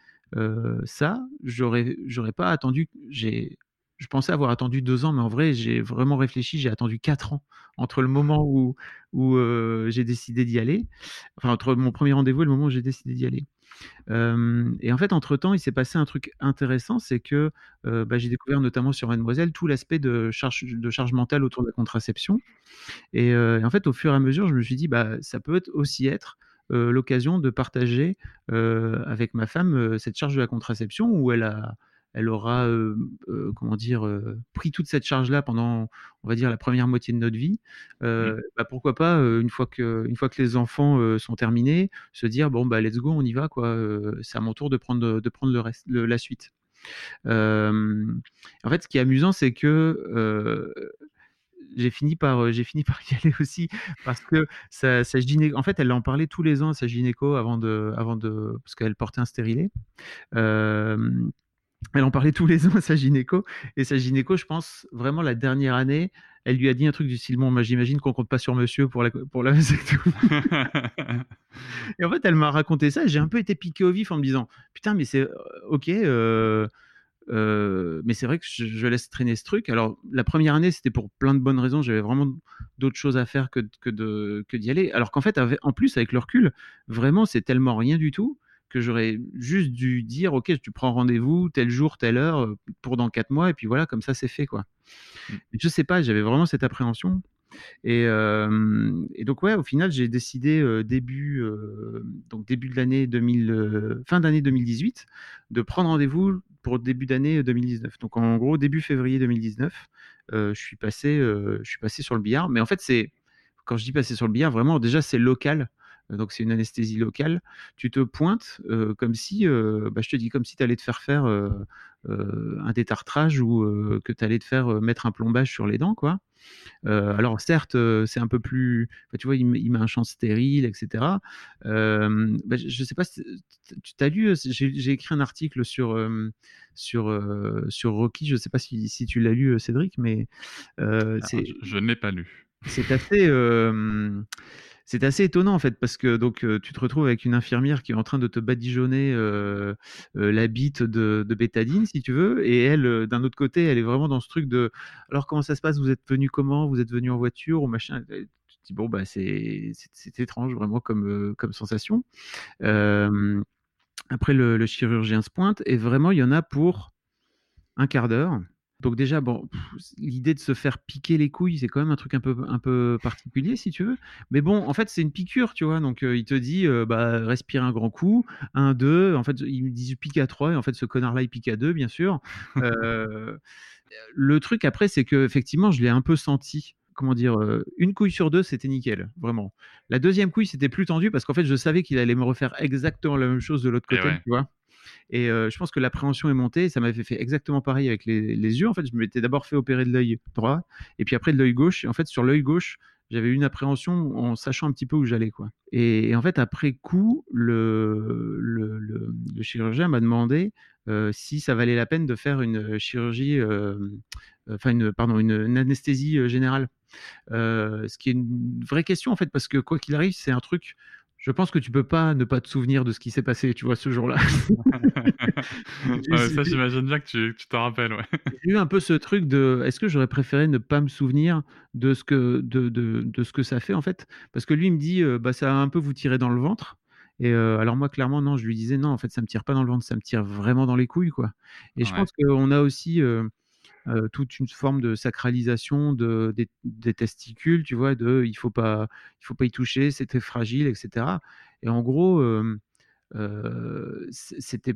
ça, j'aurais, j'aurais pas attendu, j'ai, je pensais avoir attendu deux ans, mais en vrai, j'ai vraiment réfléchi, j'ai attendu quatre ans entre le moment où, j'ai décidé d'y aller, enfin entre mon premier rendez-vous et le moment où j'ai décidé d'y aller. Et en fait, entre-temps, il s'est passé un truc intéressant, c'est que, bah, j'ai découvert notamment sur Mademoiselle tout l'aspect de charge mentale autour de la contraception et en fait, au fur et à mesure, je me suis dit: «Bah, ça peut aussi être, l'occasion de partager, avec ma femme, cette charge de la contraception où elle a elle aura, heu heu, comment dire? Heu, pris toute cette charge-là pendant, on va dire, la première moitié de notre vie. Mmh. bah, pourquoi pas, une fois que une fois que les enfants, sont terminés, se dire: «Bon, bah, let's go, on y va, quoi, c'est à mon tour de prendre, de prendre le reste le la suite». En fait, ce qui est amusant, c'est que, j'ai fini par, j'ai fini par y aller aussi parce que sa sa gyné en fait, elle en parlait tous les ans à sa gynéco avant de avant de parce qu'elle portait un stérilet. Elle en parlait tous les ans à sa gynéco et sa gynéco, je pense, vraiment la dernière année, elle lui a dit un truc du style: «Bon, j'imagine qu'on compte pas sur monsieur pour la pour la vasectomie». Et en fait, elle m'a raconté ça j'ai un peu été piqué au vif en me disant: «Putain, mais c'est, heu, OK, heu heu, mais c'est vrai que je laisse traîner ce truc». Alors la première année, c'était pour plein de bonnes raisons, j'avais vraiment d'autres choses à faire que que de que d'y aller. Alors qu'en fait, en plus, avec le recul, vraiment, c'est tellement rien du tout que j'aurais juste dû dire: «OK, tu prends rendez-vous tel jour, telle heure, heu, pour dans 4 mois» et puis voilà, comme ça, c'est fait, quoi. Mmh. Je sais pas, j'avais vraiment cette appréhension et et donc ouais, au final, j'ai décidé, heu, début, donc début de l'année 2000, heu, fin d'année 2018, de prendre rendez-vous pour début d'année 2019. Donc en gros, début février 2019, heu, je suis passé, je suis passé sur le billard. Mais en fait, c'est quand je dis passer sur le billard, vraiment, déjà, c'est local, donc c'est une anesthésie locale. Tu te pointes, heu, comme si, heu, bah, je te dis, comme si tu allais te faire faire, un détartrage ou que tu allais te faire, mettre un plombage sur les dents, quoi. Alors certes, c'est un peu plus bah, tu vois, il met il met un champ stérile et cetera. Hem, bah, je je sais pas si tu tu as lu, j'ai écrit un article sur, sur, sur Rocky, je sais pas si si tu l'as lu, Cédric, mais je je ne l'ai pas lu. c'est assez, c'est assez étonnant, en fait, parce que donc heu, tu te retrouves avec une infirmière qui est en train de te badigeonner, heu heu, la bite de bétadine, si tu veux et elle, d'un autre côté, elle est vraiment dans ce truc de: «Alors comment ça se passe? Vous êtes venus comment? Vous êtes venus en voiture ou machin?» tu te dis: «Bon, bah, c'est étrange vraiment comme, sensation». Après le le chirurgien se pointe et vraiment, il y en a pour un quart d'heure. Donc déjà, bon, l'idée de se faire piquer les couilles, c'est quand même un truc un peu un peu particulier, si tu veux. Mais bon, en fait, c'est une piqûre, tu vois? Donc, heu, il te dit, heu, bah, respire un grand coup, 1-2, en fait, il me dit: «Pique à 3» et en fait, ce connard-là, il pique à 2, bien sûr. Heu, le truc après, c'est qu'effectivement, je l'ai un peu senti. Comment dire? 1 couille sur 2, c'était nickel, vraiment. La 2e couille, c'était plus tendu parce qu'en fait, je savais qu'il allait me refaire exactement la même chose de l'autre Et côté, ouais. tu vois? Et heu, je pense que l'appréhension est montée ça m'avait fait exactement pareil avec les yeux. En fait, je m'étais d'abord fait opérer de l'œil droit et puis après de l'œil gauche et en fait, sur l'œil gauche, j'avais une appréhension en sachant un petit peu où j'allais, quoi. Et en fait, après coup, le chirurgien m'a demandé, heu, si ça valait la peine de faire une, chirurgie, hem, enfin une pardon, une anesthésie, générale. Ce qui est une vraie question, en fait, parce que quoi qu'il arrive, c'est un truc je pense que tu peux pas ne pas te souvenir de ce qui s'est passé, tu vois, ce jour-là. Ouais, ça, j'imagine bien que tu t'en rappelles, ouais. J'ai eu un peu ce truc de: «Est-ce que j'aurais préféré ne pas me souvenir de ce que de de de ce que ça fait, en fait?» parce que lui, il me dit, «Bah, ça va un peu vous tirer dans le ventre» et alors moi, clairement, non, je lui disais: «Non, en fait, ça me tire pas dans le ventre, ça me tire vraiment dans les couilles, quoi» et je pense qu'on a aussi, toute une forme de sacralisation de des testicules, tu vois? De: «Il faut pas faut pas y toucher, très fragile» et cetera et en gros, c'était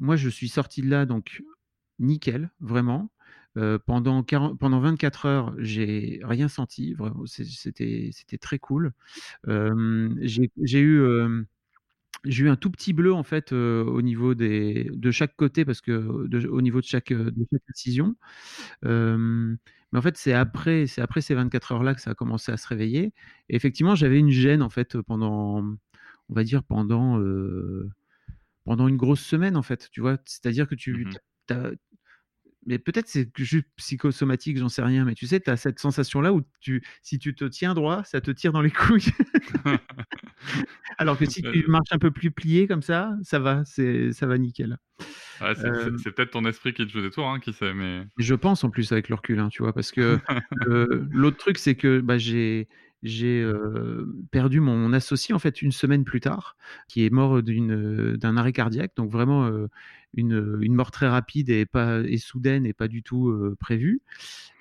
moi, je suis sorti de là donc nickel, vraiment. Pendant quaran pendant 24 heures, j'ai rien senti, c'était c'était très cool. J'ai eu, j'ai eu un tout petit bleu, en fait, heu, au niveau des de chaque côté parce que de au niveau de chaque, heu, de chaque incision. Hem, mais en fait, c'est après c'est après ces 24 heures-là que ça a commencé à se réveiller et effectivement, j'avais une gêne, en fait, pendant, on va dire pendant, heu, pendant une grosse semaine, en fait, tu vois? C'est-à-dire que tu mh. tu as mais peut-être c'est juste psychosomatique, j'en sais rien, mais tu sais, tu as cette sensation-là où tu si tu te tiens droit, ça te tire dans les couilles. Alors que si tu marches un peu plus plié comme ça, ça va, c'est ça va nickel. ouais, c'est peut-être ton esprit qui te joue des tours, hein, qui sait, mais je pense en plus avec le recul, hein, tu vois? Parce que, heu, l'autre truc, c'est que, bah, j'ai j'ai euh, perdu mon associé en fait une semaine plus tard, qui est mort d'un arrêt cardiaque, donc vraiment euh, une, une, mort très rapide et pas et soudaine et pas du tout euh, prévue.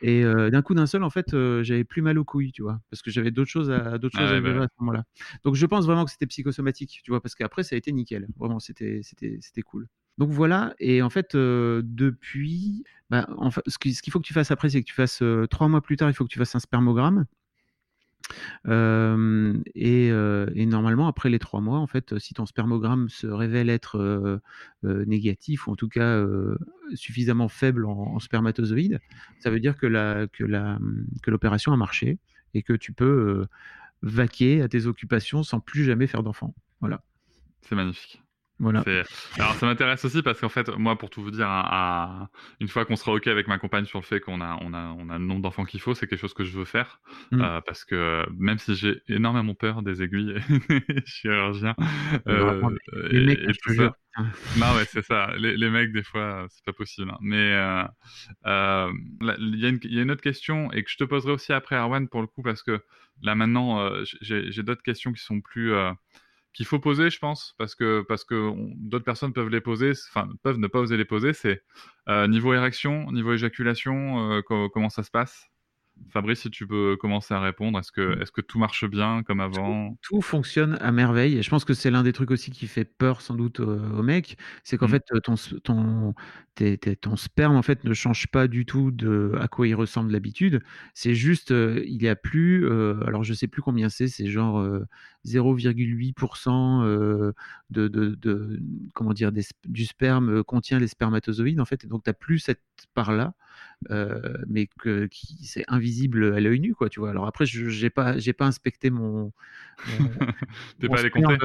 Et d'un coup d'un seul, en fait, j'avais plus mal aux couilles, tu vois, parce que j'avais d'autres choses à d'autres choses à bah à ce moment-là. Donc je pense vraiment que c'était psychosomatique, tu vois, parce qu'après ça a été nickel, vraiment c'était c'était c'était cool. Donc voilà, et en fait, depuis, bah, en fait, ce qu'il faut que tu fasses après, c'est que tu fasses trois mois plus tard, il faut que tu fasses un spermogramme. Et, normalement, après les trois mois, en fait, si ton spermogramme se révèle être négatif ou en tout cas suffisamment faible en, spermatozoïdes, ça veut dire la, que l'opération a marché et que tu peux vaquer à tes occupations sans plus jamais faire d'enfant. Voilà. C'est magnifique. Voilà. Alors ça m'intéresse aussi parce qu'en fait, moi, pour tout vous dire, à... une fois qu'on sera ok avec ma compagne sur le fait qu'on a, on a, on a le nombre d'enfants qu'il faut, c'est quelque chose que je veux faire mmh. euh, parce que même si j'ai énormément peur des aiguilles chirurgiens, euh, les mecs, et, tout ça. non, ouais, c'est ça. Les, les, mecs, des fois, c'est pas possible. Hein. Mais euh, il y, y, a une autre question et que je te poserai aussi après, Arwan, pour le coup, parce que là maintenant, j'ai d'autres questions qui sont plus qu'il faut poser, je pense, parce que, parce que d'autres personnes peuvent les poser, enfin, peuvent ne pas oser les poser, c'est euh, niveau érection, niveau éjaculation, euh, comment ça se passe? Fabrice, si tu peux commencer à répondre, est-ce que, mmh. est que tout marche bien comme avant? tout, fonctionne à merveille. Et je pense que c'est l'un des trucs aussi qui fait peur sans doute aux, mecs, c'est qu'en mmh. fait ton, ton, ton sperme en fait ne change pas du tout de à quoi il ressemble d'habitude. C'est juste, euh, il n'y a plus, euh, alors je sais plus combien c'est, c'est genre 0,8% euh, de, de, de, comment dire, du sperme contient les spermatozoïdes en fait. Et donc tu n'as plus cette part là. Mais que qui c'est invisible à l'œil nu quoi tu vois alors après je j'ai pas j'ai pas inspecté mon, mon t'es pas allé compter?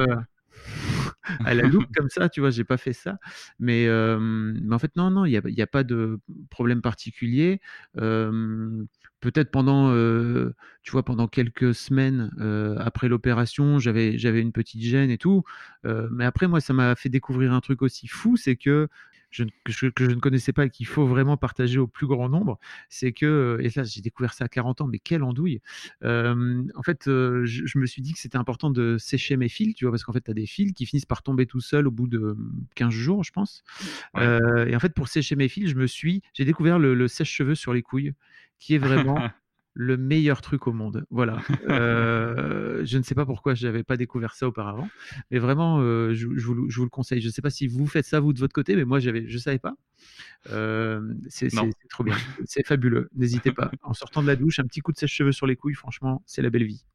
à la loupe comme ça, tu vois, j'ai pas fait ça. Mais, mais en fait, non, non, il n'y a, y a, pas de problème particulier. Peut-être pendant, tu vois, pendant quelques semaines après l'opération, j'avais, j'avais une petite gêne et tout. mais après, moi, ça m'a fait découvrir un truc aussi fou, c'est que je, que, je, que, je, ne connaissais pas et qu'il faut vraiment partager au plus grand nombre, c'est que, et là j'ai découvert ça à 40 ans, mais quelle andouille euh, En fait, je, je, me suis dit que c'était important de sécher mes fils, tu vois, parce qu'en fait, tu as des fils qui finissent par tomber tout seuls au bout de 15 jours, je pense. Euh, et en fait, pour sécher mes fils, je me suis, j'ai découvert le, le sèche-cheveux sur les couilles, qui est vraiment le meilleur truc au monde. Voilà. Euh, je ne sais pas pourquoi je n'avais pas découvert ça auparavant, mais vraiment, euh, je, vous, le conseille. Je ne sais pas si vous faites ça vous de votre côté, mais moi, je ne savais pas. Euh, c'est trop bien. C'est fabuleux. N'hésitez pas. En sortant de la douche, un petit coup de sèche-cheveux sur les couilles, franchement, c'est la belle vie.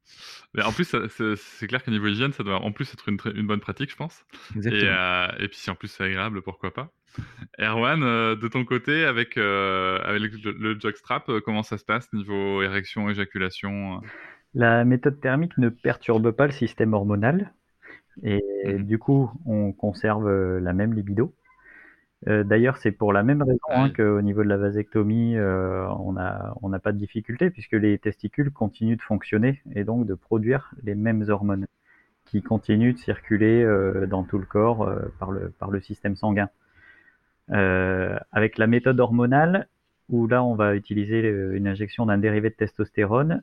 Mais en plus, c'est clair qu'au niveau hygiène, ça doit en plus être une, une bonne pratique, je pense. Et, et, puis si en plus c'est agréable, pourquoi pas. Erwan, euh, de ton côté, avec, euh, avec le, le jockstrap, euh, comment ça se passe niveau érection, éjaculation La méthode thermique ne perturbe pas le système hormonal et mhm. du coup, on conserve la même libido. D'ailleurs, c'est pour la même raison hein, qu'au niveau de la vasectomie, on n'a on pas de difficulté puisque les testicules continuent de fonctionner et donc de produire les mêmes hormones qui continuent de circuler dans tout le corps par, le, par le système sanguin. Euh, avec la méthode hormonale, où là on va utiliser une injection d'un dérivé de testostérone,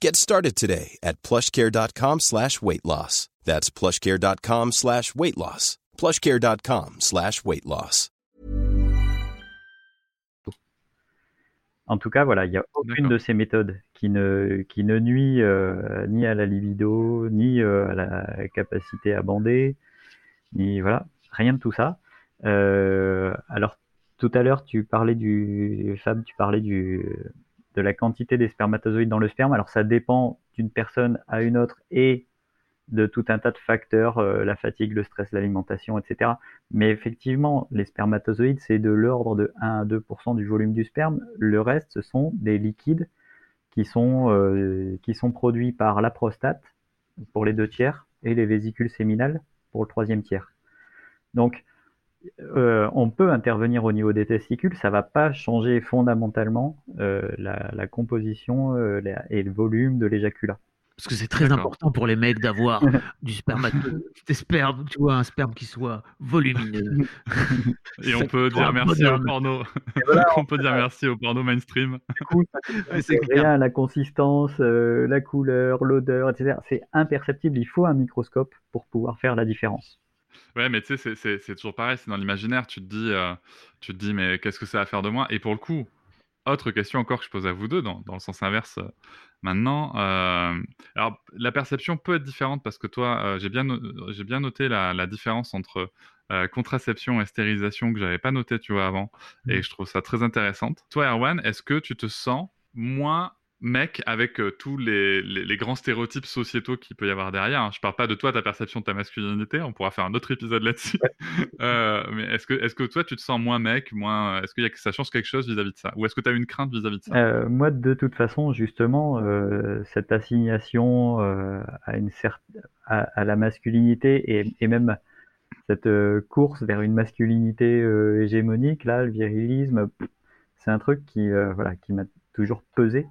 Get started today at plushcare.com slash weight loss. That's plushcare.com slash weight loss. plushcare.com slash weight loss. En tout cas, voilà, il n'y a aucune de ces méthodes qui ne, qui ne nuit euh, ni à la libido, ni euh, à la capacité à bander, ni voilà, rien de tout ça. Euh, alors, tout à l'heure, tu parlais du Fab, tu parlais du de la quantité des spermatozoïdes dans le sperme. Alors ça dépend d'une personne à une autre et de tout un tas de facteurs, euh, la fatigue, le stress, l'alimentation, etc. Mais effectivement, les spermatozoïdes, c'est de l'ordre de 1 à 2% du volume du sperme. Le reste, ce sont des liquides qui sont, euh, qui sont produits par la prostate pour les deux tiers et les vésicules séminales pour le troisième tiers. Donc, euh, on peut intervenir au niveau des testicules, ça va pas changer fondamentalement euh, la, composition euh, et le volume de l'éjaculat. Parce que c'est très important pour les mecs d'avoir du sperme, sperme, tu vois, un sperme qui soit volumineux. Et on peut dire merci au porno. on peut dire merci au porno mainstream. C'est rien, la consistance, la couleur, l'odeur, etc. C'est imperceptible. Il faut un microscope pour pouvoir faire la différence. Ouais, mais tu sais, c'est toujours pareil, c'est dans l'imaginaire. Tu te dis, euh, tu te dis, mais qu'est-ce que ça va faire de moi? Et pour le coup, autre question encore que je pose à vous deux, dans, dans le sens inverse euh, maintenant. Euh, alors, la perception peut être différente parce que toi, j'ai bien, j'ai bien noté la, la différence entre contraception et stérilisation que j'avais pas noté, tu vois, avant. Et mmh. je trouve ça très intéressante. Toi, Erwan, est-ce que tu te sens moins mec avec euh, tous les, les, grands stéréotypes sociétaux qu'il peut y avoir derrière. Hein. Je parle pas de toi, ta perception de ta masculinité, on pourra faire un autre épisode là-dessus. euh, mais est-ce que, est que toi, tu te sens moins mec, moins... Est-ce que y a, ça change quelque chose vis-à-vis de ça? Ou est-ce que tu as une crainte vis-à-vis de ça? Euh, Moi, de toute façon, justement, euh, cette assignation à, une à, la masculinité et, et même cette course vers une masculinité hégémonique, là, le virilisme, c'est un truc qui, voilà, qui m'a toujours pesé.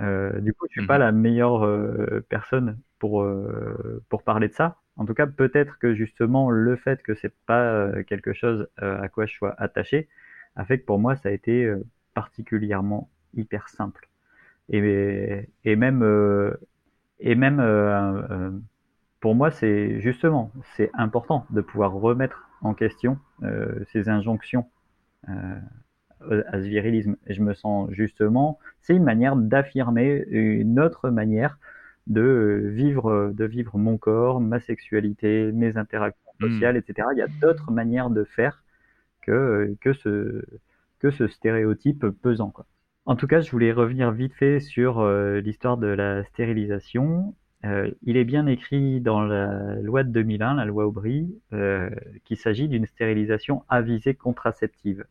Euh, du coup, je suis pas mmh la meilleure euh, personne pour euh, pour parler de ça. En tout cas, peut-être que justement le fait que c'est pas quelque chose à quoi je sois attaché a fait que pour moi ça a été particulièrement hyper simple. Et, et même et même pour moi c'est justement c'est important de pouvoir remettre en question ces injonctions à ce virilisme. Et je me sens justement, c'est une manière d'affirmer une autre manière de vivre, de vivre mon corps, ma sexualité, mes interactions hmm. sociales, etc. Il y a d'autres manières de faire que, que, ce, que ce stéréotype pesant. Quoi. En tout cas, je voulais revenir vite fait sur euh, l'histoire de la stérilisation. Euh, il est bien écrit dans la loi de 2001, la loi Aubry, euh, qu'il s'agit d'une stérilisation à visée contraceptive.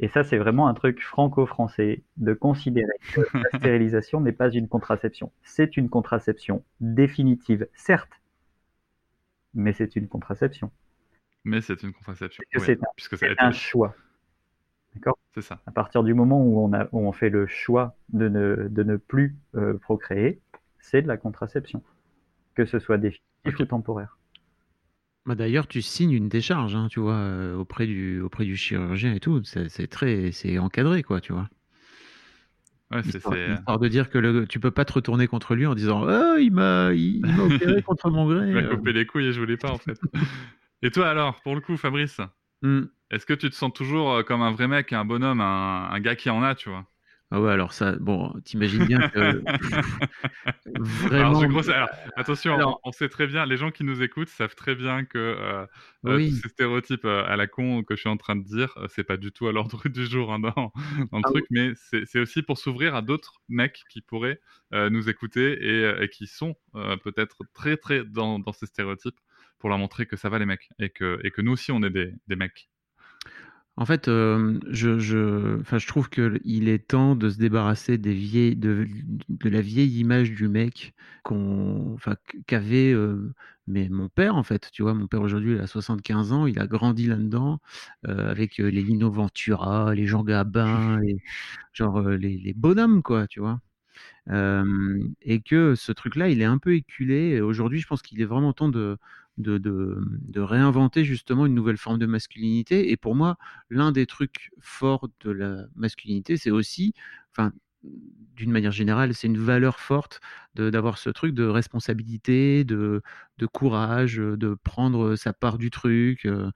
Et ça, c'est vraiment un truc franco-français de considérer que la stérilisation n'est pas une contraception. C'est une contraception définitive, certes, mais c'est une contraception. Mais c'est une contraception. c'est un, choix. D'accord? C'est ça. À partir du moment où on, a, où on fait le choix de ne, de ne plus euh, procréer, c'est de la contraception. Que ce soit définitif ou temporaire. Bah, d'ailleurs, tu signes une décharge, hein, tu vois, euh, auprès du, auprès du chirurgien et tout. C'est très, c'est encadré, quoi, tu vois. Ouais, c'est histoire, de dire que le, tu peux pas te retourner contre lui en disant oh, il m'a il, opéré contre mon gré. Il m'a coupé les couilles et je voulais pas en fait. et toi alors, pour le coup, Fabrice, mmh. est-ce que tu te sens toujours euh, comme un vrai mec, un bonhomme, un, un gars qui en a, tu vois? Ah ouais, alors ça, bon, t'imagines bien que vraiment. Alors, attention, on, sait très bien, les gens qui nous écoutent savent très bien que euh, euh, ces stéréotypes euh, à la con que je suis en train de dire, c'est pas du tout à l'ordre du jour hein, dans, le ah truc, mais c'est aussi pour s'ouvrir à d'autres mecs qui pourraient nous écouter et, qui sont peut-être très très dans, ces stéréotypes pour leur montrer que ça va les mecs et que, et que nous aussi on est des, des mecs. En fait, euh, je, je, trouve qu'il est temps de se débarrasser des vieilles, de, de la vieille image du mec qu'on, qu'avait euh, mais mon père, en fait. Tu vois, mon père aujourd'hui, il a 75 ans, il a grandi là-dedans, euh, avec les Lino Ventura, les Jean Gabin, les, genre les, les bonhommes, quoi, tu vois. et que ce truc-là, il est un peu éculé. Aujourd'hui, je pense qu'il est vraiment temps de, de, réinventer justement une nouvelle forme de masculinité. Et pour moi, l'un des trucs forts de la masculinité, c'est aussi, d'une manière générale, c'est une valeur forte d'avoir ce truc de responsabilité, de, de, courage, de prendre sa part du truc. Euh,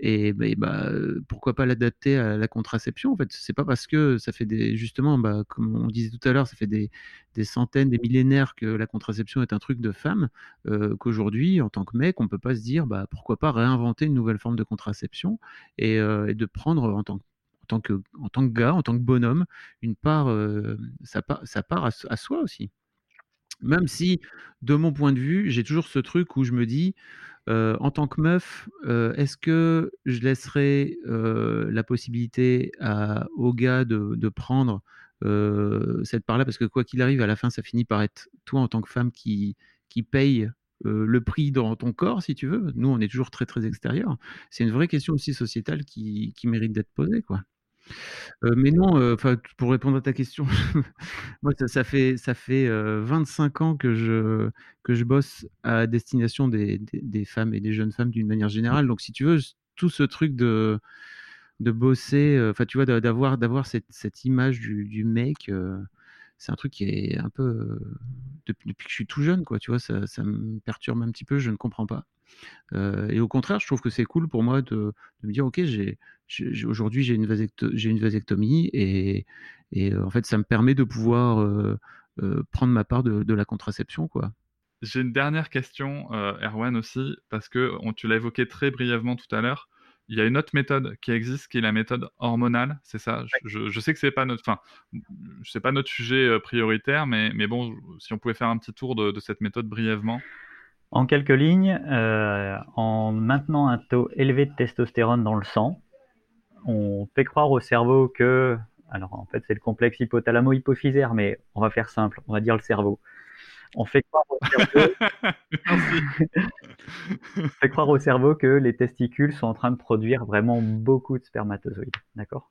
et, bah, bah, pourquoi pas l'adapter à la contraception En fait, c'est pas parce que ça fait des, justement, bah, comme on disait tout à l'heure, ça fait des, des, centaines, des millénaires que la contraception est un truc de femme, euh, qu'aujourd'hui, en tant que mec, on peut pas se dire, bah, pourquoi pas réinventer une nouvelle forme de contraception et, euh, et de prendre en tant que en tant que, gars, en tant que bonhomme, une part, euh, ça, part à, soi aussi. Même si, de mon point de vue, j'ai toujours ce truc où je me dis, euh, en tant que meuf, euh, est-ce que je laisserai la possibilité à, aux gars de, prendre cette part-là? Parce que quoi qu'il arrive, à la fin, ça finit par être toi en tant que femme qui, qui paye le prix dans ton corps, si tu veux. Nous, on est toujours très très extérieur. C'est une vraie question aussi sociétale qui, qui mérite d'être posée, quoi. Mais non, enfin, pour répondre à ta question, moi ça, fait ça fait 25 ans que je que je bosse à destination des, des, femmes et des jeunes femmes d'une manière générale. Donc si tu veux, tout ce truc de de bosser, enfin d'avoir cette image du, du mec c'est un truc qui est un peu depuis, que je suis tout jeune, quoi. Tu vois, ça, me perturbe un petit peu. Je ne comprends pas. et au contraire, je trouve que c'est cool pour moi de, me dire, ok, j'ai, aujourd'hui j'ai une, vasectomie et, en fait, ça me permet de pouvoir prendre ma part de, la contraception, quoi. J'ai une dernière question, Erwan aussi, parce que tu l'as évoqué très brièvement tout à l'heure il y a une autre méthode qui existe, qui est la méthode hormonale, c'est ça? Je, sais que c'est pas notre, enfin, c'est pas notre sujet euh, prioritaire, mais, mais bon, si on pouvait faire un petit tour de, cette méthode brièvement. En quelques lignes, euh, en maintenant un taux élevé de testostérone dans le sang, on fait croire au cerveau que, alors en fait c'est le complexe hypothalamo-hypophysaire, mais on va faire simple, on va dire le cerveau. On fait croire au cerveau... fait croire au cerveau que les testicules sont en train de produire vraiment beaucoup de spermatozoïdes. D'accord?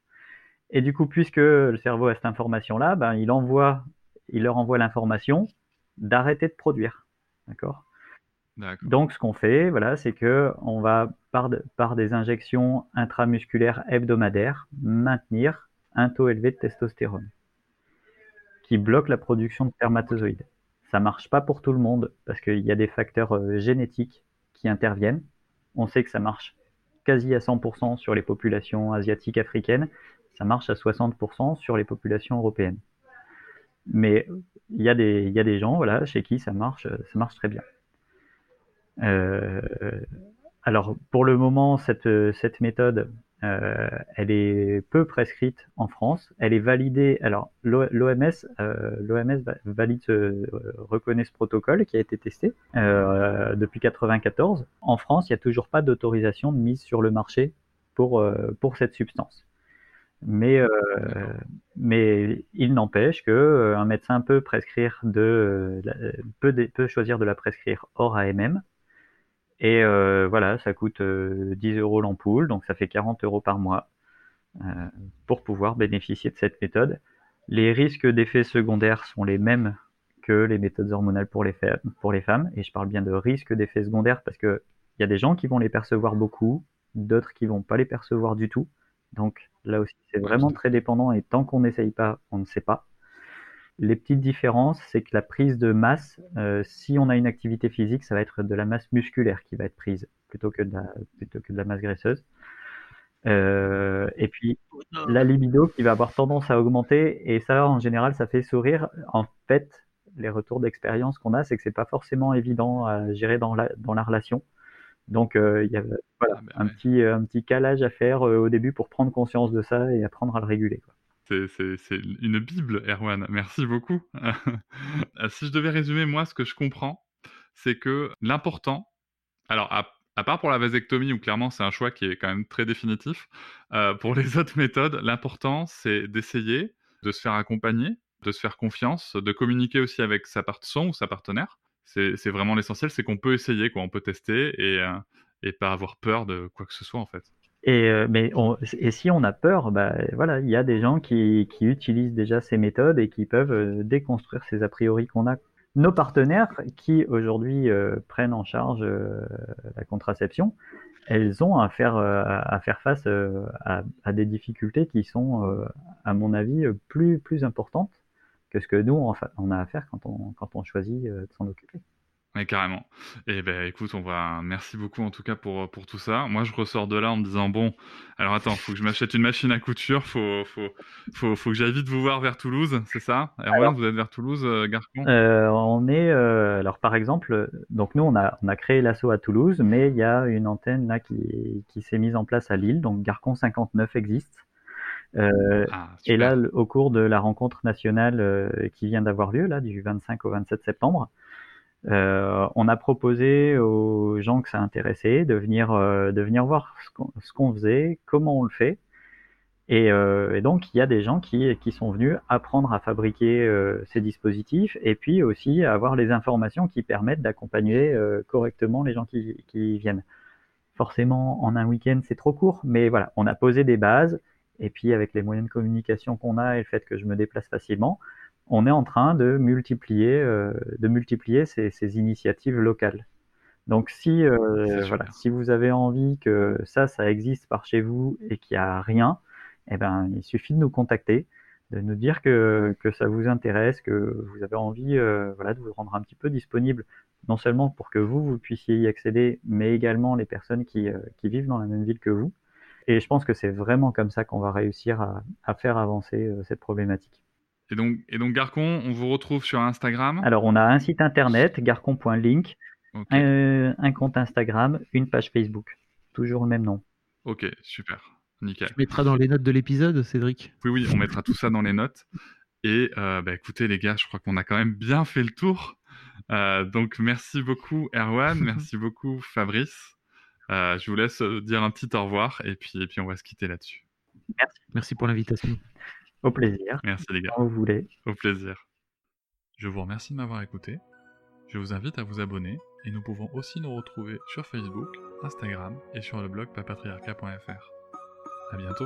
Et du coup, puisque le cerveau a cette information-là, ben, il, envoie, il leur envoie l'information d'arrêter de produire. D'accord? Donc, ce qu'on fait, voilà, c'est que on va par, par, des injections intramusculaires hebdomadaires maintenir un taux élevé de testostérone qui bloque la production de spermatozoïdes. Ça marche pas pour tout le monde parce qu'il y a des facteurs euh, génétiques qui interviennent. On sait que ça marche quasi à 100% sur les populations asiatiques, africaines. Ça marche à 60% sur les populations européennes. Mais il y a des, gens, voilà, chez qui ça marche, ça marche très bien. Euh, alors, pour le moment, cette méthode, euh, elle est peu prescrite en France. Elle est validée. Alors, l'OMS, euh, valide, ce, reconnaît ce protocole qui a été testé euh, depuis 94. En France, il n'y a toujours pas d'autorisation de mise sur le marché pour cette substance. Mais il n'empêche que un médecin peut, peut choisir de la prescrire hors AMM et euh, voilà, ça coûte 10 euh, euros l'ampoule, donc ça fait 40 euros par mois euh, pour pouvoir bénéficier de cette méthode. Les risques d'effets secondaires sont les mêmes que les méthodes hormonales pour les, pour les femmes, et je parle bien de risques d'effets secondaires parce qu'il y a des gens qui vont les percevoir beaucoup, d'autres qui vont pas les percevoir du tout. Donc là aussi, c'est vraiment très dépendant et tant qu'on n'essaye pas, on ne sait pas. Les petites différences, c'est que la prise de masse, euh, si on a une activité physique, ça va être de la masse musculaire qui va être prise plutôt que de la, plutôt que de la masse graisseuse. Euh, et puis la libido qui va avoir tendance à augmenter et ça en général ça fait sourire. En fait, les retours d'expérience qu'on a, c'est que c'est pas forcément évident à gérer dans la, dans la relation. Donc euh, il y a voilà, ah, ben un, petit, un petit calage à faire au début pour prendre conscience de ça et apprendre à le réguler. Quoi. C'est une bible, Erwan. Merci beaucoup. Euh, si je devais résumer, moi, ce que je comprends, c'est que l'important, alors à, part pour la vasectomie, où clairement c'est un choix qui est quand même très définitif, euh, pour les autres méthodes, l'important, c'est d'essayer, de se faire accompagner, de se faire confiance, de communiquer aussi avec sa son ou sa partenaire. C'est vraiment l'essentiel, c'est qu'on peut essayer, quoi. on peut tester et, euh, et pas avoir peur de quoi que ce soit en fait. Et, euh, mais et si on a peur, bah, voilà, il y a des gens qui, qui, utilisent déjà ces méthodes et qui peuvent euh, déconstruire ces a priori qu'on a. Nos partenaires qui aujourd'hui euh, prennent en charge la contraception, elles ont à faire, à faire face à, des difficultés qui sont, à mon avis, plus, plus importantes que ce que nous, on a à faire quand on, quand on choisit de s'en occuper. Oui, carrément. Et ben écoute, on va merci beaucoup en tout cas pour, pour tout ça. Moi, je ressors de là en me disant bon, alors attends, faut que je m'achète une machine à couture, faut faut faut, faut que j'aille vite vous voir vers Toulouse, c'est ça? Erwan, vous êtes vers Toulouse, euh, Garcon? Euh, On est euh, alors par exemple, donc nous on a on a créé l'assaut à Toulouse, mais il y a une antenne là qui qui s'est mise en place à Lille, donc Garcon 59 existe. Euh, ah, et là, au cours de la rencontre nationale qui vient d'avoir lieu là du 25 au 27 septembre, euh, on a proposé aux gens que ça intéressait de venir, euh, de venir voir ce qu'on faisait, comment on le fait. Et, euh, et donc, il y a des gens qui, qui sont venus apprendre à fabriquer ces dispositifs et puis aussi avoir les informations qui permettent d'accompagner correctement les gens qui, qui viennent. Forcément, en un week-end, c'est trop court, mais voilà, on a posé des bases. Et puis, avec les moyens de communication qu'on a et le fait que je me déplace facilement, on est en train de multiplier, euh, de multiplier ces, ces initiatives locales. Donc si, euh, voilà, si vous avez envie que ça, ça existe par chez vous et qu'il n'y a rien, eh ben, il suffit de nous contacter, de nous dire que, que ça vous intéresse, que vous avez envie euh, voilà, de vous rendre un petit peu disponible, non seulement pour que vous, vous puissiez y accéder, mais également les personnes qui, qui vivent dans la même ville que vous. Et je pense que c'est vraiment comme ça qu'on va réussir à, à faire avancer cette problématique. Et donc, et donc Garcon, on vous retrouve sur Instagram. Alors, on a un site internet, garcon.link, Ok, un, un compte Instagram, une page Facebook. Toujours le même nom. ok, super, nickel. Tu mettras dans les notes de l'épisode, Cédric? Oui, oui, on mettra tout ça dans les notes. Et euh, bah, écoutez, les gars, je crois qu'on a quand même bien fait le tour. Euh, donc, merci beaucoup, Erwan. merci beaucoup, Fabrice. Euh, je vous laisse euh, dire un petit au revoir et puis, et puis on va se quitter là-dessus. Merci pour l'invitation. Au plaisir, Merci, les gars. quand vous voulez. Au plaisir. Je vous remercie de m'avoir écouté. Je vous invite à vous abonner et nous pouvons aussi nous retrouver sur Facebook, Instagram et sur le blog papatriarca.fr. À bientôt.